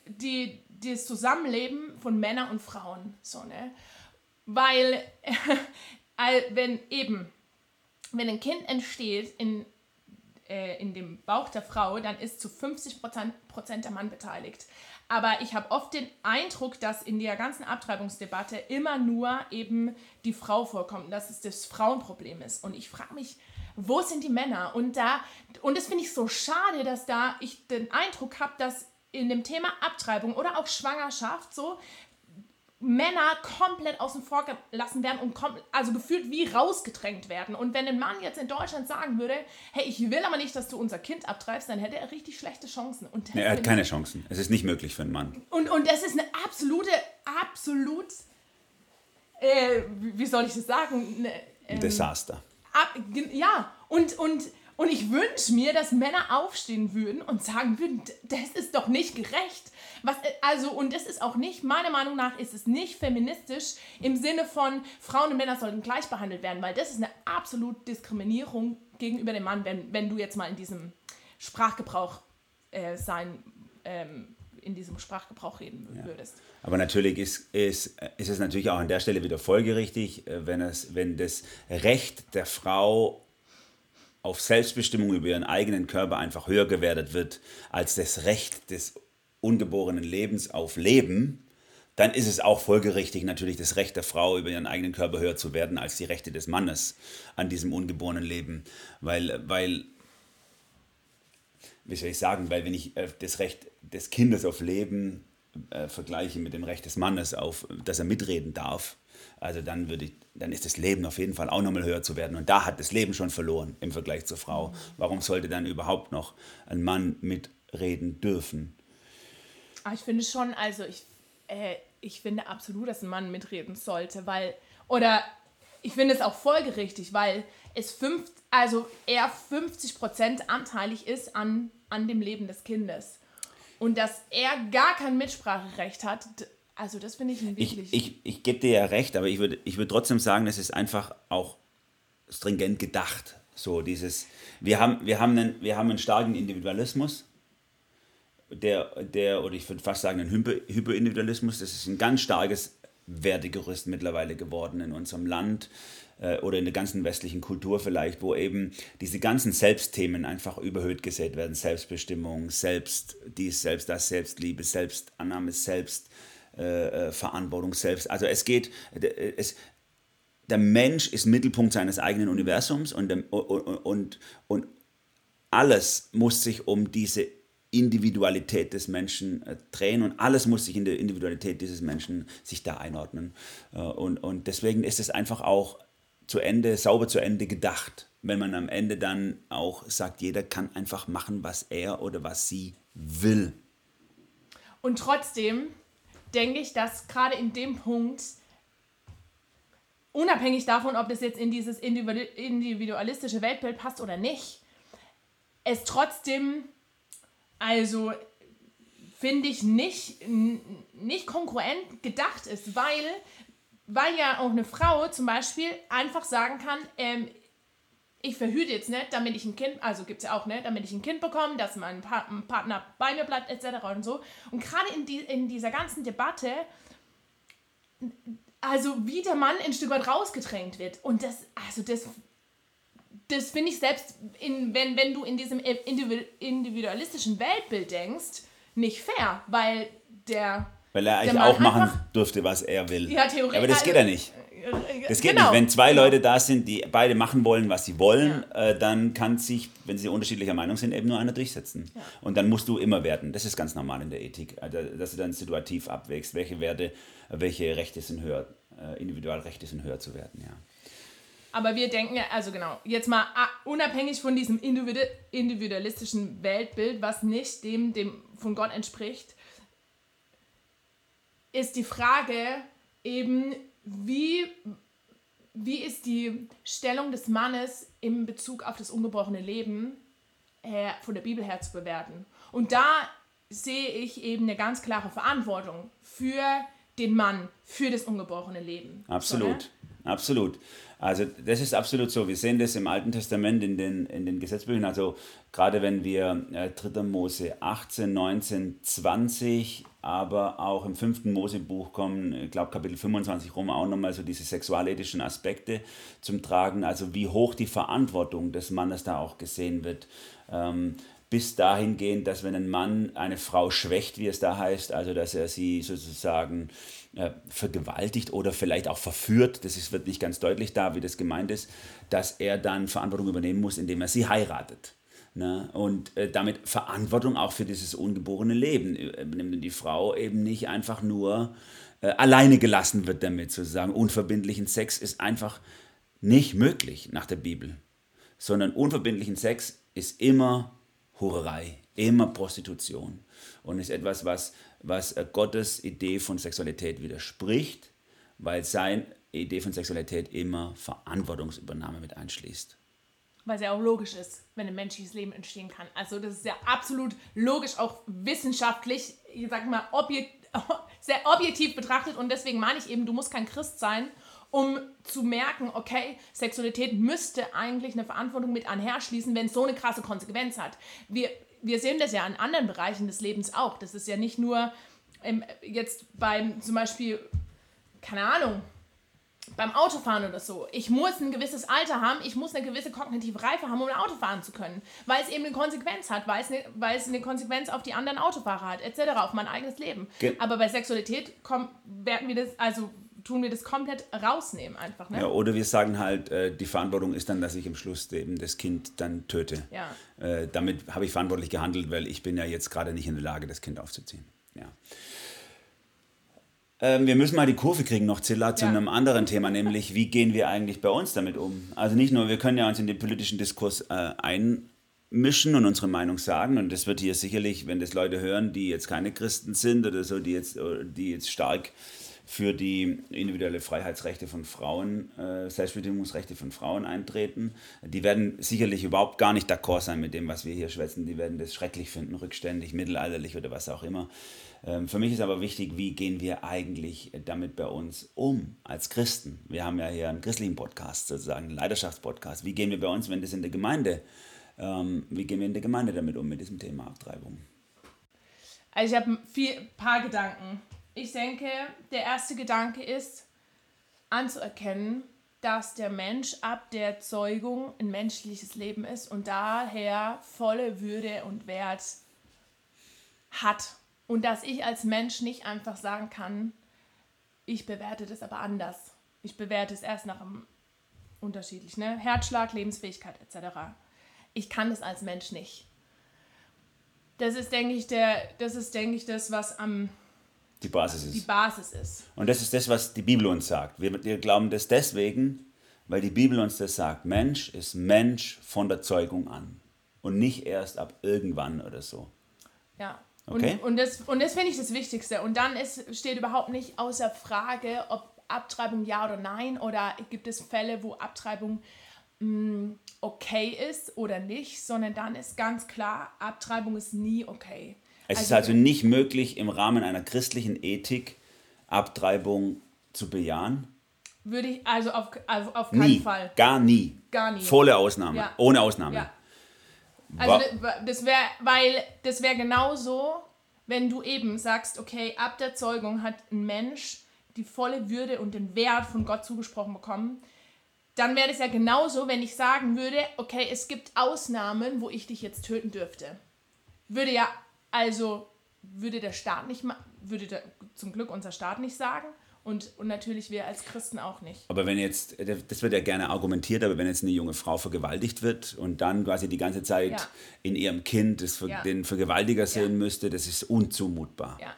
die das Zusammenleben von Männern und Frauen. So, ne? Weil, wenn eben, wenn ein Kind entsteht in äh, in dem Bauch der Frau, dann ist zu 50 Prozent der Mann beteiligt. Aber ich habe oft den Eindruck, dass in der ganzen Abtreibungsdebatte immer nur eben die Frau vorkommt, dass es das Frauenproblem ist. Und ich frage mich, wo sind die Männer? Und da und das finde ich so schade, dass da ich den Eindruck habe, dass in dem Thema Abtreibung oder auch Schwangerschaft so Männer komplett außen vor gelassen werden und also gefühlt wie rausgedrängt werden. Und wenn ein Mann jetzt in Deutschland sagen würde, hey, ich will aber nicht, dass du unser Kind abtreibst, dann hätte er richtig schlechte Chancen. Und nee, er hat keine Chancen. Es ist nicht möglich für einen Mann. Und, und das ist eine absolute, absolut, äh, wie soll ich das sagen? Ne, ähm, Desaster. Ab, ja, und, und und ich wünsche mir, dass Männer aufstehen würden und sagen würden, das ist doch nicht gerecht. Was, also, und das ist auch nicht, meiner Meinung nach, ist es nicht feministisch im Sinne von Frauen und Männer sollten gleich behandelt werden, weil das ist eine absolute Diskriminierung gegenüber dem Mann, wenn, wenn du jetzt mal in diesem Sprachgebrauch äh, sein, ähm, in diesem Sprachgebrauch reden würdest. Ja. Aber natürlich ist, ist, ist es natürlich auch an der Stelle wieder folgerichtig, äh, wenn, es, wenn das Recht der Frau auf Selbstbestimmung über ihren eigenen Körper einfach höher gewertet wird als das Recht des ungeborenen Lebens auf Leben, dann ist es auch folgerichtig natürlich das Recht der Frau über ihren eigenen Körper höher zu werden als die Rechte des Mannes an diesem ungeborenen Leben. Weil, weil wie soll ich sagen, weil wenn ich äh, das Recht des Kindes auf Leben äh, vergleiche mit dem Recht des Mannes auf, dass er mitreden darf, also dann würde ich, dann ist das Leben auf jeden Fall auch nochmal höher zu werden. Und da hat das Leben schon verloren im Vergleich zur Frau. Warum sollte dann überhaupt noch ein Mann mitreden dürfen? Ah, ich finde schon, also ich, äh, ich finde absolut, dass ein Mann mitreden sollte, weil, oder ich finde es auch folgerichtig, weil es fünf, also er 50% anteilig ist an, an dem Leben des Kindes. Und dass er gar kein Mitspracherecht hat, also das finde ich wirklich... Ich, ich, ich gebe dir ja recht, aber ich würde ich würd trotzdem sagen, es ist einfach auch stringent gedacht. So dieses, wir haben, wir haben, einen, wir haben einen starken Individualismus, der, der oder ich würde fast sagen, ein Hyper, Hyperindividualismus, das ist ein ganz starkes Wertegerüst mittlerweile geworden in unserem Land äh, oder in der ganzen westlichen Kultur vielleicht, wo eben diese ganzen Selbstthemen einfach überhöht gesät werden. Selbstbestimmung, Selbst, dies, Selbst, das, Selbstliebe, Selbstannahme, Selbst, äh, äh, selbst. Also es geht, äh, es, der Mensch ist Mittelpunkt seines eigenen Universums und, und, und, und alles muss sich um diese Individualität des Menschen drehen und alles muss sich in der Individualität dieses Menschen sich da einordnen. Und, und deswegen ist es einfach auch zu Ende, sauber zu Ende gedacht, wenn man am Ende dann auch sagt, jeder kann einfach machen, was er oder was sie will. Und trotzdem denke ich, dass gerade in dem Punkt, unabhängig davon, ob das jetzt in dieses individualistische Weltbild passt oder nicht, es trotzdem, also finde ich, nicht, nicht konkurrent gedacht ist, weil, weil ja auch eine Frau zum Beispiel einfach sagen kann, ähm, ich verhüte jetzt nicht, damit ich ein Kind, also gibt es ja auch, ne, damit ich ein Kind bekomme, dass mein Partner bei mir bleibt, etc. und so. Und gerade in, die, in dieser ganzen Debatte, also wie der Mann ein Stück weit rausgedrängt wird. Und das, also das, das finde ich selbst, in, wenn, wenn du in diesem individualistischen Weltbild denkst, nicht fair, weil der. Weil er eigentlich auch machen dürfte, was er will. Ja, theoretisch. Aber das geht ja nicht. Das geht genau. nicht. Wenn zwei Leute da sind, die beide machen wollen, was sie wollen, ja. äh, dann kann sich, wenn sie unterschiedlicher Meinung sind, eben nur einer durchsetzen. Ja. Und dann musst du immer werten. Das ist ganz normal in der Ethik, also, dass du dann situativ abwägst, welche Werte, welche Rechte sind höher, äh, Individualrechte sind höher zu werten. Ja. Aber wir denken ja, also genau, jetzt mal ah, unabhängig von diesem individualistischen Weltbild, was nicht dem, dem von Gott entspricht, ist die Frage eben, wie, wie ist die Stellung des Mannes in Bezug auf das ungebrochene Leben her, von der Bibel her zu bewerten? Und da sehe ich eben eine ganz klare Verantwortung für den Mann, für das ungebrochene Leben. Absolut, so, ne? Absolut. Also das ist absolut so. Wir sehen das im Alten Testament in den, in den Gesetzbüchern. Also gerade wenn wir äh, 3. Mose 18, 19, 20, aber auch im 5. Mosebuch kommen, ich glaube Kapitel 25 rum, auch nochmal so diese sexualethischen Aspekte zum Tragen. Also wie hoch die Verantwortung des Mannes da auch gesehen wird. Ähm, bis dahin gehen, dass wenn ein Mann eine Frau schwächt, wie es da heißt, also dass er sie sozusagen äh, vergewaltigt oder vielleicht auch verführt, das ist, wird nicht ganz deutlich da, wie das gemeint ist, dass er dann Verantwortung übernehmen muss, indem er sie heiratet. Ne? Und äh, damit Verantwortung auch für dieses ungeborene Leben, äh, nimmt die Frau eben nicht einfach nur äh, alleine gelassen wird damit, sozusagen. Unverbindlichen Sex ist einfach nicht möglich nach der Bibel, sondern unverbindlichen Sex ist immer Hurerei, immer Prostitution und ist etwas, was, was äh, Gottes Idee von Sexualität widerspricht, weil seine Idee von Sexualität immer Verantwortungsübernahme mit einschließt. Weil es ja auch logisch ist, wenn ein menschliches Leben entstehen kann. Also das ist ja absolut logisch, auch wissenschaftlich, ich sag mal, objekt, sehr objektiv betrachtet und deswegen meine ich eben, du musst kein Christ sein, um zu merken, okay, Sexualität müsste eigentlich eine Verantwortung mit einherschließen, wenn es so eine krasse Konsequenz hat. Wir, wir sehen das ja in anderen Bereichen des Lebens auch. Das ist ja nicht nur ähm, jetzt beim zum Beispiel, keine Ahnung, beim Autofahren oder so. Ich muss ein gewisses Alter haben, ich muss eine gewisse kognitive Reife haben, um ein Auto fahren zu können. Weil es eben eine Konsequenz hat, weil es eine, weil es eine Konsequenz auf die anderen Autofahrer hat, etc., auf mein eigenes Leben. Ge Aber bei Sexualität kommt, werden wir das, also tun wir das komplett rausnehmen einfach. Ne? Ja, oder wir sagen halt, äh, die Verantwortung ist dann, dass ich am Schluss eben das Kind dann töte. Ja. Äh, damit habe ich verantwortlich gehandelt, weil ich bin ja jetzt gerade nicht in der Lage, das Kind aufzuziehen. Ja. Ähm, wir müssen mal die Kurve kriegen noch, Zilla, zu ja. einem anderen Thema, nämlich wie gehen wir eigentlich bei uns damit um? Also nicht nur, wir können ja uns in den politischen Diskurs äh, einmischen und unsere Meinung sagen und das wird hier sicherlich, wenn das Leute hören, die jetzt keine Christen sind oder so, die jetzt, die jetzt stark für die individuelle Freiheitsrechte von Frauen, äh, Selbstbestimmungsrechte von Frauen eintreten. Die werden sicherlich überhaupt gar nicht d'accord sein mit dem, was wir hier schwätzen. Die werden das schrecklich finden, rückständig, mittelalterlich oder was auch immer. Ähm, für mich ist aber wichtig, wie gehen wir eigentlich damit bei uns um als Christen? Wir haben ja hier einen christlichen Podcast, sozusagen einen Leidenschaftspodcast. Wie gehen wir bei uns, wenn das in der Gemeinde, ähm, wie gehen wir in der Gemeinde damit um, mit diesem Thema Abtreibung? Also ich habe ein paar Gedanken. Ich denke, der erste Gedanke ist anzuerkennen, dass der Mensch ab der Zeugung ein menschliches Leben ist und daher volle Würde und Wert hat. Und dass ich als Mensch nicht einfach sagen kann, ich bewerte das aber anders. Ich bewerte es erst nach einem unterschiedlich, ne? Herzschlag, Lebensfähigkeit etc. Ich kann das als Mensch nicht. Das ist, denke ich, der, das ist, denke ich, das, was am die Basis ist. Die Basis ist. Und das ist das, was die Bibel uns sagt. Wir, wir glauben das deswegen, weil die Bibel uns das sagt. Mensch ist Mensch von der Zeugung an und nicht erst ab irgendwann oder so. Ja, Okay. Und, und das, und das finde ich das Wichtigste. Und dann ist, steht überhaupt nicht außer Frage, ob Abtreibung ja oder nein oder gibt es Fälle, wo Abtreibung mh, okay ist oder nicht, sondern dann ist ganz klar, Abtreibung ist nie okay. Es ist also nicht möglich, im Rahmen einer christlichen Ethik Abtreibung zu bejahen? Würde ich, also auf, also auf keinen Nie. Fall. Gar nie. Gar nie. Volle Ausnahme. Ja. Ohne Ausnahme. Ja. Also das wäre, weil das wäre genauso, wenn du eben sagst, okay, ab der Zeugung hat ein Mensch die volle Würde und den Wert von Gott zugesprochen bekommen, dann wäre das ja genauso, wenn ich sagen würde, okay, es gibt Ausnahmen, wo ich dich jetzt töten dürfte. Würde ja, also würde der Staat nicht würde der, zum Glück unser Staat nicht sagen und, und natürlich wir als Christen auch nicht. Aber wenn jetzt, das wird ja gerne argumentiert, aber wenn jetzt eine junge Frau vergewaltigt wird und dann quasi die ganze Zeit Ja. in ihrem Kind das, Ja. den Vergewaltiger sehen müsste, das ist unzumutbar. Ja.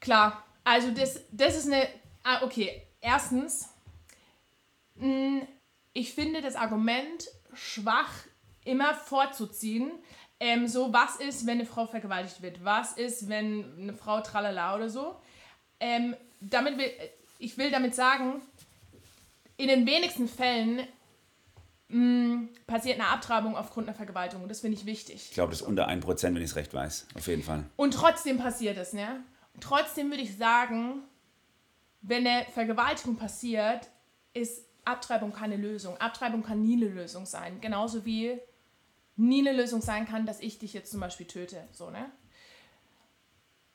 Klar, also das, das ist eine. Ah, okay. Erstens, mh, ich finde das Argument schwach immer vorzuziehen. Ähm, so, was ist, wenn eine Frau vergewaltigt wird? Was ist, wenn eine Frau tralala oder so? Ähm, damit will, ich will damit sagen, in den wenigsten Fällen mh, passiert eine Abtreibung aufgrund einer Vergewaltigung. Das finde ich wichtig. Ich glaube, das ist unter 1%, wenn ich es recht weiß. Auf jeden Fall. Und trotzdem passiert es, ne? Trotzdem würde ich sagen, wenn eine Vergewaltigung passiert, ist Abtreibung keine Lösung. Abtreibung kann nie eine Lösung sein. Genauso wie nie eine Lösung sein kann, dass ich dich jetzt zum Beispiel töte. So, ne?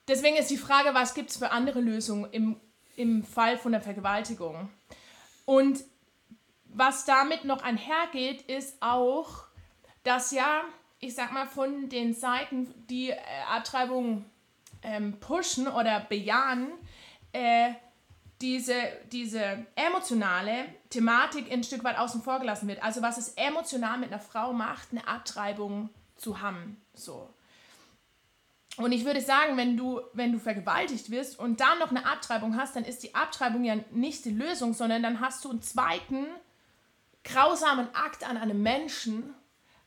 Deswegen ist die Frage, was gibt es für andere Lösungen im, im Fall von der Vergewaltigung? Und was damit noch einhergeht, ist auch, dass ja, ich sag mal, von den Seiten, die äh, Abtreibung ähm, pushen oder bejahen, äh, diese, diese emotionale Thematik ein Stück weit außen vor gelassen wird. Also was es emotional mit einer Frau macht, eine Abtreibung zu haben. So. Und ich würde sagen, wenn du, wenn du vergewaltigt wirst und dann noch eine Abtreibung hast, dann ist die Abtreibung ja nicht die Lösung, sondern dann hast du einen zweiten grausamen Akt an einem Menschen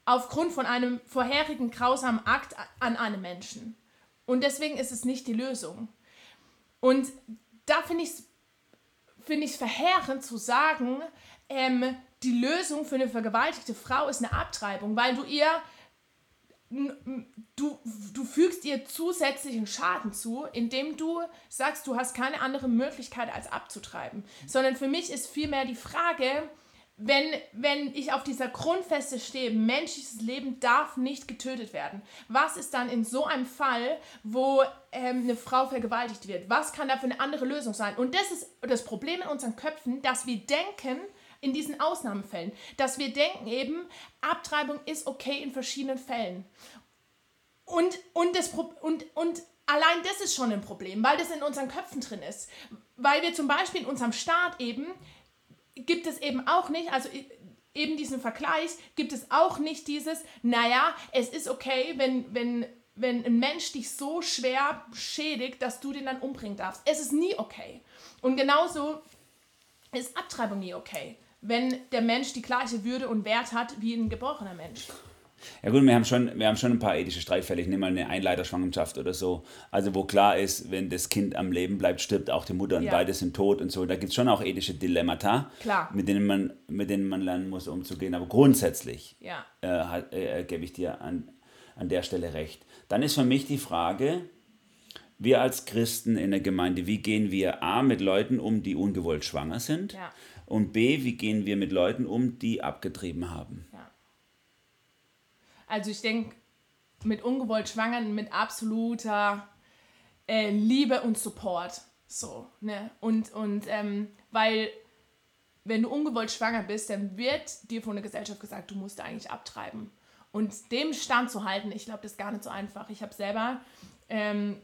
aufgrund von einem vorherigen grausamen Akt an einem Menschen. Und deswegen ist es nicht die Lösung. Und da finde ich es find ich's verheerend zu sagen, ähm, die Lösung für eine vergewaltigte Frau ist eine Abtreibung, weil du ihr du, du fügst ihr zusätzlichen Schaden zu, indem du sagst, du hast keine andere Möglichkeit als abzutreiben. Sondern für mich ist vielmehr die Frage, wenn, wenn ich auf dieser Grundfeste stehe, menschliches Leben darf nicht getötet werden, was ist dann in so einem Fall, wo ähm, eine Frau vergewaltigt wird? Was kann da für eine andere Lösung sein? Und das ist das Problem in unseren Köpfen, dass wir denken, in diesen Ausnahmefällen, dass wir denken eben, Abtreibung ist okay in verschiedenen Fällen. Und, und, das, und, und allein das ist schon ein Problem, weil das in unseren Köpfen drin ist. Weil wir zum Beispiel in unserem Staat eben, gibt es eben auch nicht, also eben diesen Vergleich, gibt es auch nicht dieses, naja, es ist okay, wenn, wenn, wenn ein Mensch dich so schwer schädigt, dass du den dann umbringen darfst. Es ist nie okay. Und genauso ist Abtreibung nie okay, wenn der Mensch die gleiche Würde und Wert hat wie ein geborener Mensch. Ja gut, wir haben schon, wir haben schon ein paar ethische Streitfälle. Ich nehme mal eine Einleiterschwangerschaft oder so. Also wo klar ist, wenn das Kind am Leben bleibt, stirbt auch die Mutter und Ja. beide sind tot und so. Da gibt es schon auch ethische Dilemmata, Klar. Mit, denen man, mit denen man lernen muss, umzugehen. Aber grundsätzlich Ja. äh, hat- äh, gebe ich dir an, an der Stelle recht. Dann ist für mich die Frage, wir als Christen in der Gemeinde, wie gehen wir A mit Leuten um, die ungewollt schwanger sind? Ja. Und B, wie gehen wir mit Leuten um, die abgetrieben haben? Also ich denke, mit ungewollt Schwangern mit absoluter äh, Liebe und Support. So, ne? Und, und ähm, weil, wenn du ungewollt schwanger bist, dann wird dir von der Gesellschaft gesagt, du musst eigentlich abtreiben. Und dem Stand zu halten, ich glaube, das ist gar nicht so einfach. Ich habe selber ähm,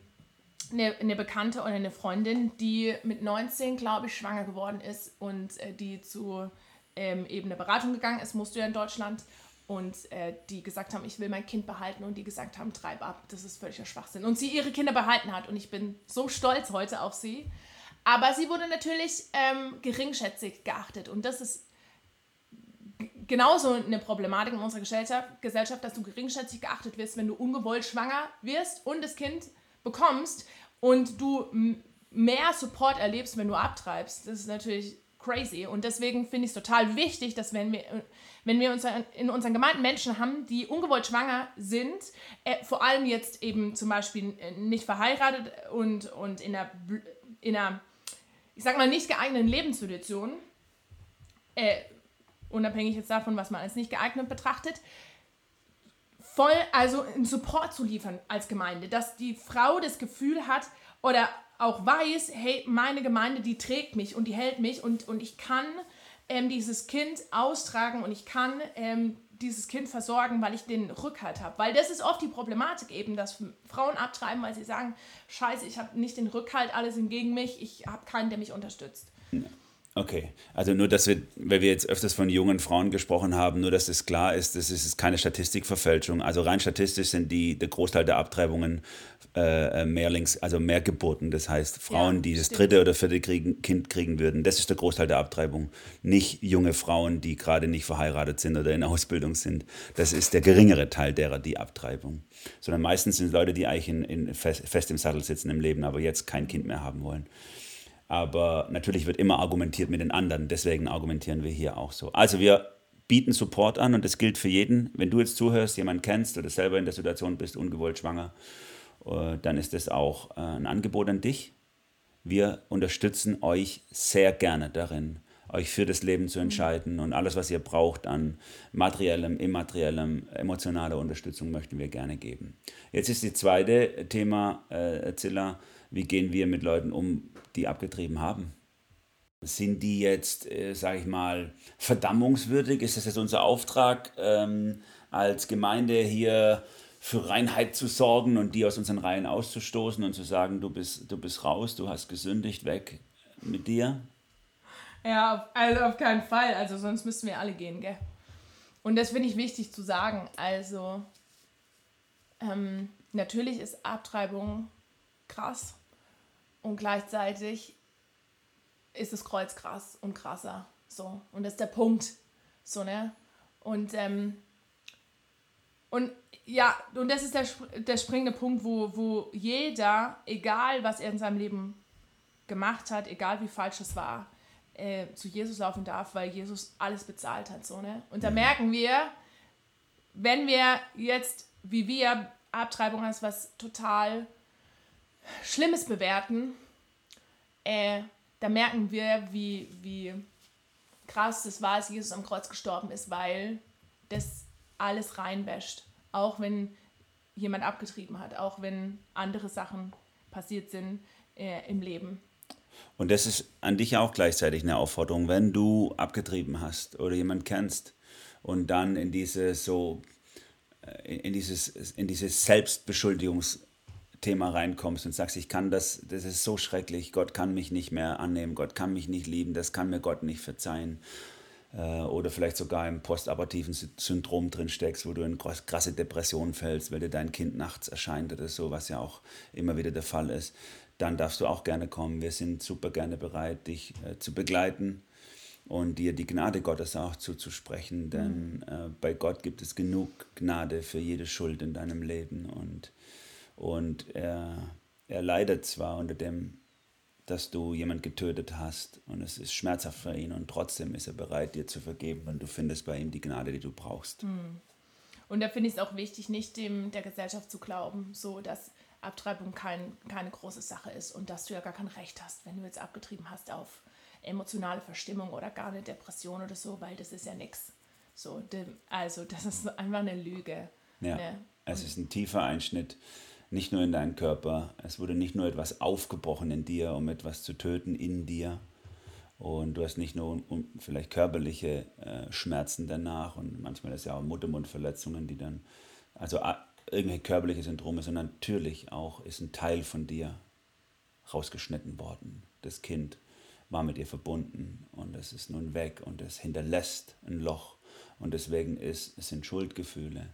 eine, eine Bekannte oder eine Freundin, die mit 19, glaube ich, schwanger geworden ist und äh, die zu ähm, eben eine Beratung gegangen ist, musst du ja in Deutschland. Und äh, die gesagt haben, ich will mein Kind behalten und die gesagt haben, treib ab, das ist völliger Schwachsinn. Und sie ihre Kinder behalten hat und ich bin so stolz heute auf sie. Aber sie wurde natürlich ähm, geringschätzig geachtet und das ist genauso eine Problematik in unserer Gesellschaft, Gesellschaft, dass du geringschätzig geachtet wirst, wenn du ungewollt schwanger wirst und das Kind bekommst und du mehr Support erlebst, wenn du abtreibst. Das ist natürlich crazy. Und deswegen finde ich es total wichtig, dass wenn wir, wenn wir uns in unseren Gemeinden Menschen haben, die ungewollt schwanger sind, äh, vor allem jetzt eben zum Beispiel äh, nicht verheiratet und, und in einer, in einer, ich sag mal, nicht geeigneten Lebenssituation, äh, unabhängig jetzt davon, was man als nicht geeignet betrachtet, voll, also einen Support zu liefern als Gemeinde, dass die Frau das Gefühl hat oder auch weiß, hey, meine Gemeinde, die trägt mich und die hält mich und, und ich kann ähm, dieses Kind austragen und ich kann ähm, dieses Kind versorgen, weil ich den Rückhalt habe. Weil das ist oft die Problematik eben, dass Frauen abtreiben, weil sie sagen, scheiße, ich habe nicht den Rückhalt, alles sind gegen mich, ich habe keinen, der mich unterstützt. Ja. Okay, also nur, dass wir, weil wir jetzt öfters von jungen Frauen gesprochen haben, nur, dass es klar ist, das ist keine Statistikverfälschung. Also rein statistisch sind die, der Großteil der Abtreibungen äh, äh Mehrlings, also Mehrgeburten. Das heißt, Frauen, ja, die das dritte oder vierte kriegen, Kind kriegen würden, das ist der Großteil der Abtreibung. Nicht junge Frauen, die gerade nicht verheiratet sind oder in Ausbildung sind. Das ist der geringere Teil derer, die Abtreibung. Sondern meistens sind es Leute, die eigentlich in, in fest, fest im Sattel sitzen im Leben, aber jetzt kein Kind mehr haben wollen. Aber natürlich wird immer argumentiert mit den anderen. Deswegen argumentieren wir hier auch so. Also wir bieten Support an und das gilt für jeden. Wenn du jetzt zuhörst, jemanden kennst oder selber in der Situation bist, ungewollt schwanger, äh, dann ist das auch äh, ein Angebot an dich. Wir unterstützen euch sehr gerne darin, euch für das Leben zu entscheiden und alles, was ihr braucht an materiellem, immateriellem, emotionaler Unterstützung möchten wir gerne geben. Jetzt ist das zweite Thema, äh, Zilla, wie gehen wir mit Leuten um, die abgetrieben haben? Sind die jetzt, äh, sage ich mal, verdammungswürdig? Ist das jetzt unser Auftrag ähm, als Gemeinde hier für Reinheit zu sorgen und die aus unseren Reihen auszustoßen und zu sagen, du bist, du bist raus, du hast gesündigt, weg mit dir? Ja, also auf keinen Fall. Also sonst müssten wir alle gehen, gell? Und das finde ich wichtig zu sagen. Also ähm, natürlich ist Abtreibung krass. Und gleichzeitig ist das Kreuz krass und krasser. So. Und das ist der Punkt. So, ne? Und, ähm, und ja, und das ist der, der springende Punkt, wo, wo jeder, egal was er in seinem Leben gemacht hat, egal wie falsch es war, äh, zu Jesus laufen darf, weil Jesus alles bezahlt hat. So, ne? Und da mhm. merken wir, wenn wir jetzt, wie wir, Abtreibung als was total Schlimmes bewerten, äh, da merken wir, wie, wie krass das war, als Jesus am Kreuz gestorben ist, weil das alles reinwäscht. Auch wenn jemand abgetrieben hat, auch wenn andere Sachen passiert sind äh, im Leben. Und das ist an dich auch gleichzeitig eine Aufforderung, wenn du abgetrieben hast oder jemand kennst und dann in diese so äh, in dieses in dieses Selbstbeschuldigungs Thema reinkommst und sagst, ich kann das, das ist so schrecklich, Gott kann mich nicht mehr annehmen, Gott kann mich nicht lieben, das kann mir Gott nicht verzeihen. Äh, oder vielleicht sogar im postabortiven Syndrom drin steckst, wo du in krasse Depressionen fällst, weil dir dein Kind nachts erscheint oder so, was ja auch immer wieder der Fall ist. Dann darfst du auch gerne kommen. Wir sind super gerne bereit, dich äh, zu begleiten und dir die Gnade Gottes auch zuzusprechen, denn mhm. äh, bei Gott gibt es genug Gnade für jede Schuld in deinem Leben und und er, er leidet zwar unter dem, dass du jemand getötet hast und es ist schmerzhaft für ihn und trotzdem ist er bereit, dir zu vergeben und du findest bei ihm die Gnade, die du brauchst. Hm. Und da finde ich es auch wichtig, nicht dem der Gesellschaft zu glauben, so dass Abtreibung kein, keine große Sache ist und dass du ja gar kein Recht hast, wenn du jetzt abgetrieben hast auf emotionale Verstimmung oder gar eine Depression oder so, weil das ist ja nichts. So, also das ist einfach eine Lüge. Ja, ne? es ist ein tiefer Einschnitt nicht nur in deinen Körper. Es wurde nicht nur etwas aufgebrochen in dir, um etwas zu töten in dir. Und du hast nicht nur um, vielleicht körperliche äh, Schmerzen danach und manchmal ist ja auch Muttermundverletzungen, die dann, also irgendwelche körperliche Syndrome, sondern natürlich auch ist ein Teil von dir rausgeschnitten worden. Das Kind war mit dir verbunden und es ist nun weg und es hinterlässt ein Loch. Und deswegen ist, es sind Schuldgefühle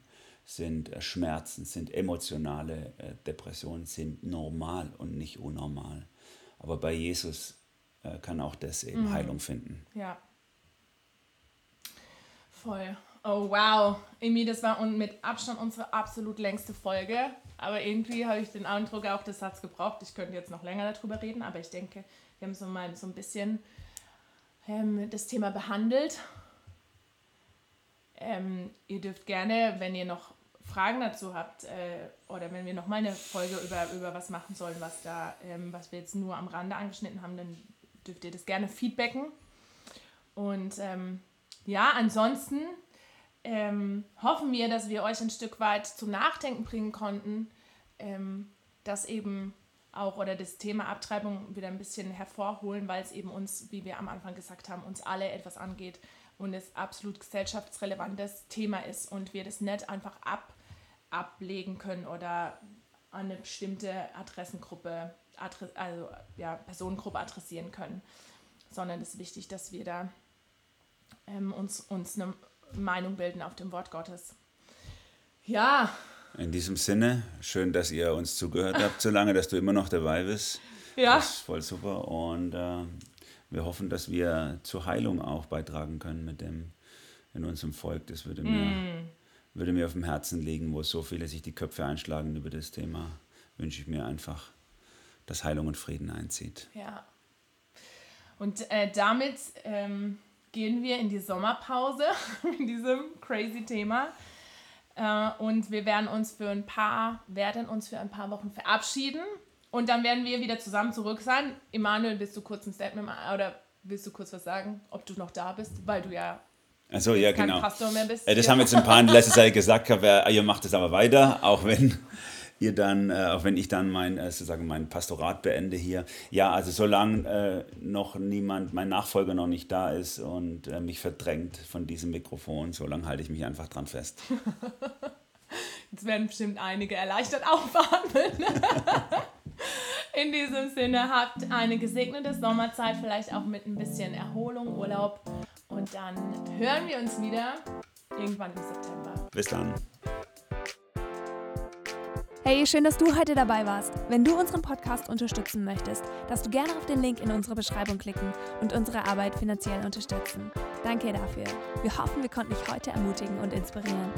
sind äh, Schmerzen, sind emotionale äh, Depressionen, sind normal und nicht unnormal. Aber bei Jesus äh, kann auch das eben mhm. Heilung finden. Ja. Voll. Oh wow. Emi, das war mit Abstand unsere absolut längste Folge. Aber irgendwie habe ich den Eindruck, auch das hat es gebraucht. Ich könnte jetzt noch länger darüber reden, aber ich denke, wir haben so mal so ein bisschen ähm, das Thema behandelt. Ähm, ihr dürft gerne, wenn ihr noch Fragen dazu habt äh, oder wenn wir noch mal eine Folge über, über was machen sollen, was da, ähm, was wir jetzt nur am Rande angeschnitten haben, dann dürft ihr das gerne feedbacken. Und ähm, ja, ansonsten ähm, hoffen wir, dass wir euch ein Stück weit zum Nachdenken bringen konnten, ähm, dass eben auch oder das Thema Abtreibung wieder ein bisschen hervorholen, weil es eben uns, wie wir am Anfang gesagt haben, uns alle etwas angeht und es absolut gesellschaftsrelevantes Thema ist und wir das nicht einfach ab, ablegen können oder an eine bestimmte Adressengruppe, also ja, Personengruppe adressieren können, sondern es ist wichtig, dass wir da ähm, uns, uns eine Meinung bilden auf dem Wort Gottes. Ja. In diesem Sinne, schön, dass ihr uns zugehört habt, so lange, dass du immer noch dabei bist. Ja. Das ist voll super. Und äh, wir hoffen, dass wir zur Heilung auch beitragen können mit dem in unserem Volk. Das würde mir, mm. Würde mir auf dem Herzen liegen, wo so viele sich die Köpfe einschlagen über das Thema. Wünsche ich mir einfach, dass Heilung und Frieden einzieht. Ja. Und äh, damit ähm, gehen wir in die Sommerpause mit diesem crazy Thema. Äh, und wir werden uns für ein paar, werden uns für ein paar Wochen verabschieden. Und dann werden wir wieder zusammen zurück sein. Emanuel, willst du kurz ein Statement oder willst du kurz was sagen, ob du noch da bist, weil du ja also ja, genau. Äh, das haben jetzt ein paar in letzter Zeit gesagt, aber ihr macht es aber weiter, auch wenn ihr dann, äh, auch wenn ich dann mein, äh, sozusagen mein Pastorat beende hier. Ja, also solange äh, noch niemand, mein Nachfolger noch nicht da ist und äh, mich verdrängt von diesem Mikrofon, solange halte ich mich einfach dran fest. Jetzt werden bestimmt einige erleichtert aufatmen. In diesem Sinne habt eine gesegnete Sommerzeit, vielleicht auch mit ein bisschen Erholung, Urlaub. Und dann hören wir uns wieder irgendwann im September. Bis dann. Hey, schön, dass du heute dabei warst. Wenn du unseren Podcast unterstützen möchtest, darfst du gerne auf den Link in unserer Beschreibung klicken und unsere Arbeit finanziell unterstützen. Danke dafür. Wir hoffen, wir konnten dich heute ermutigen und inspirieren.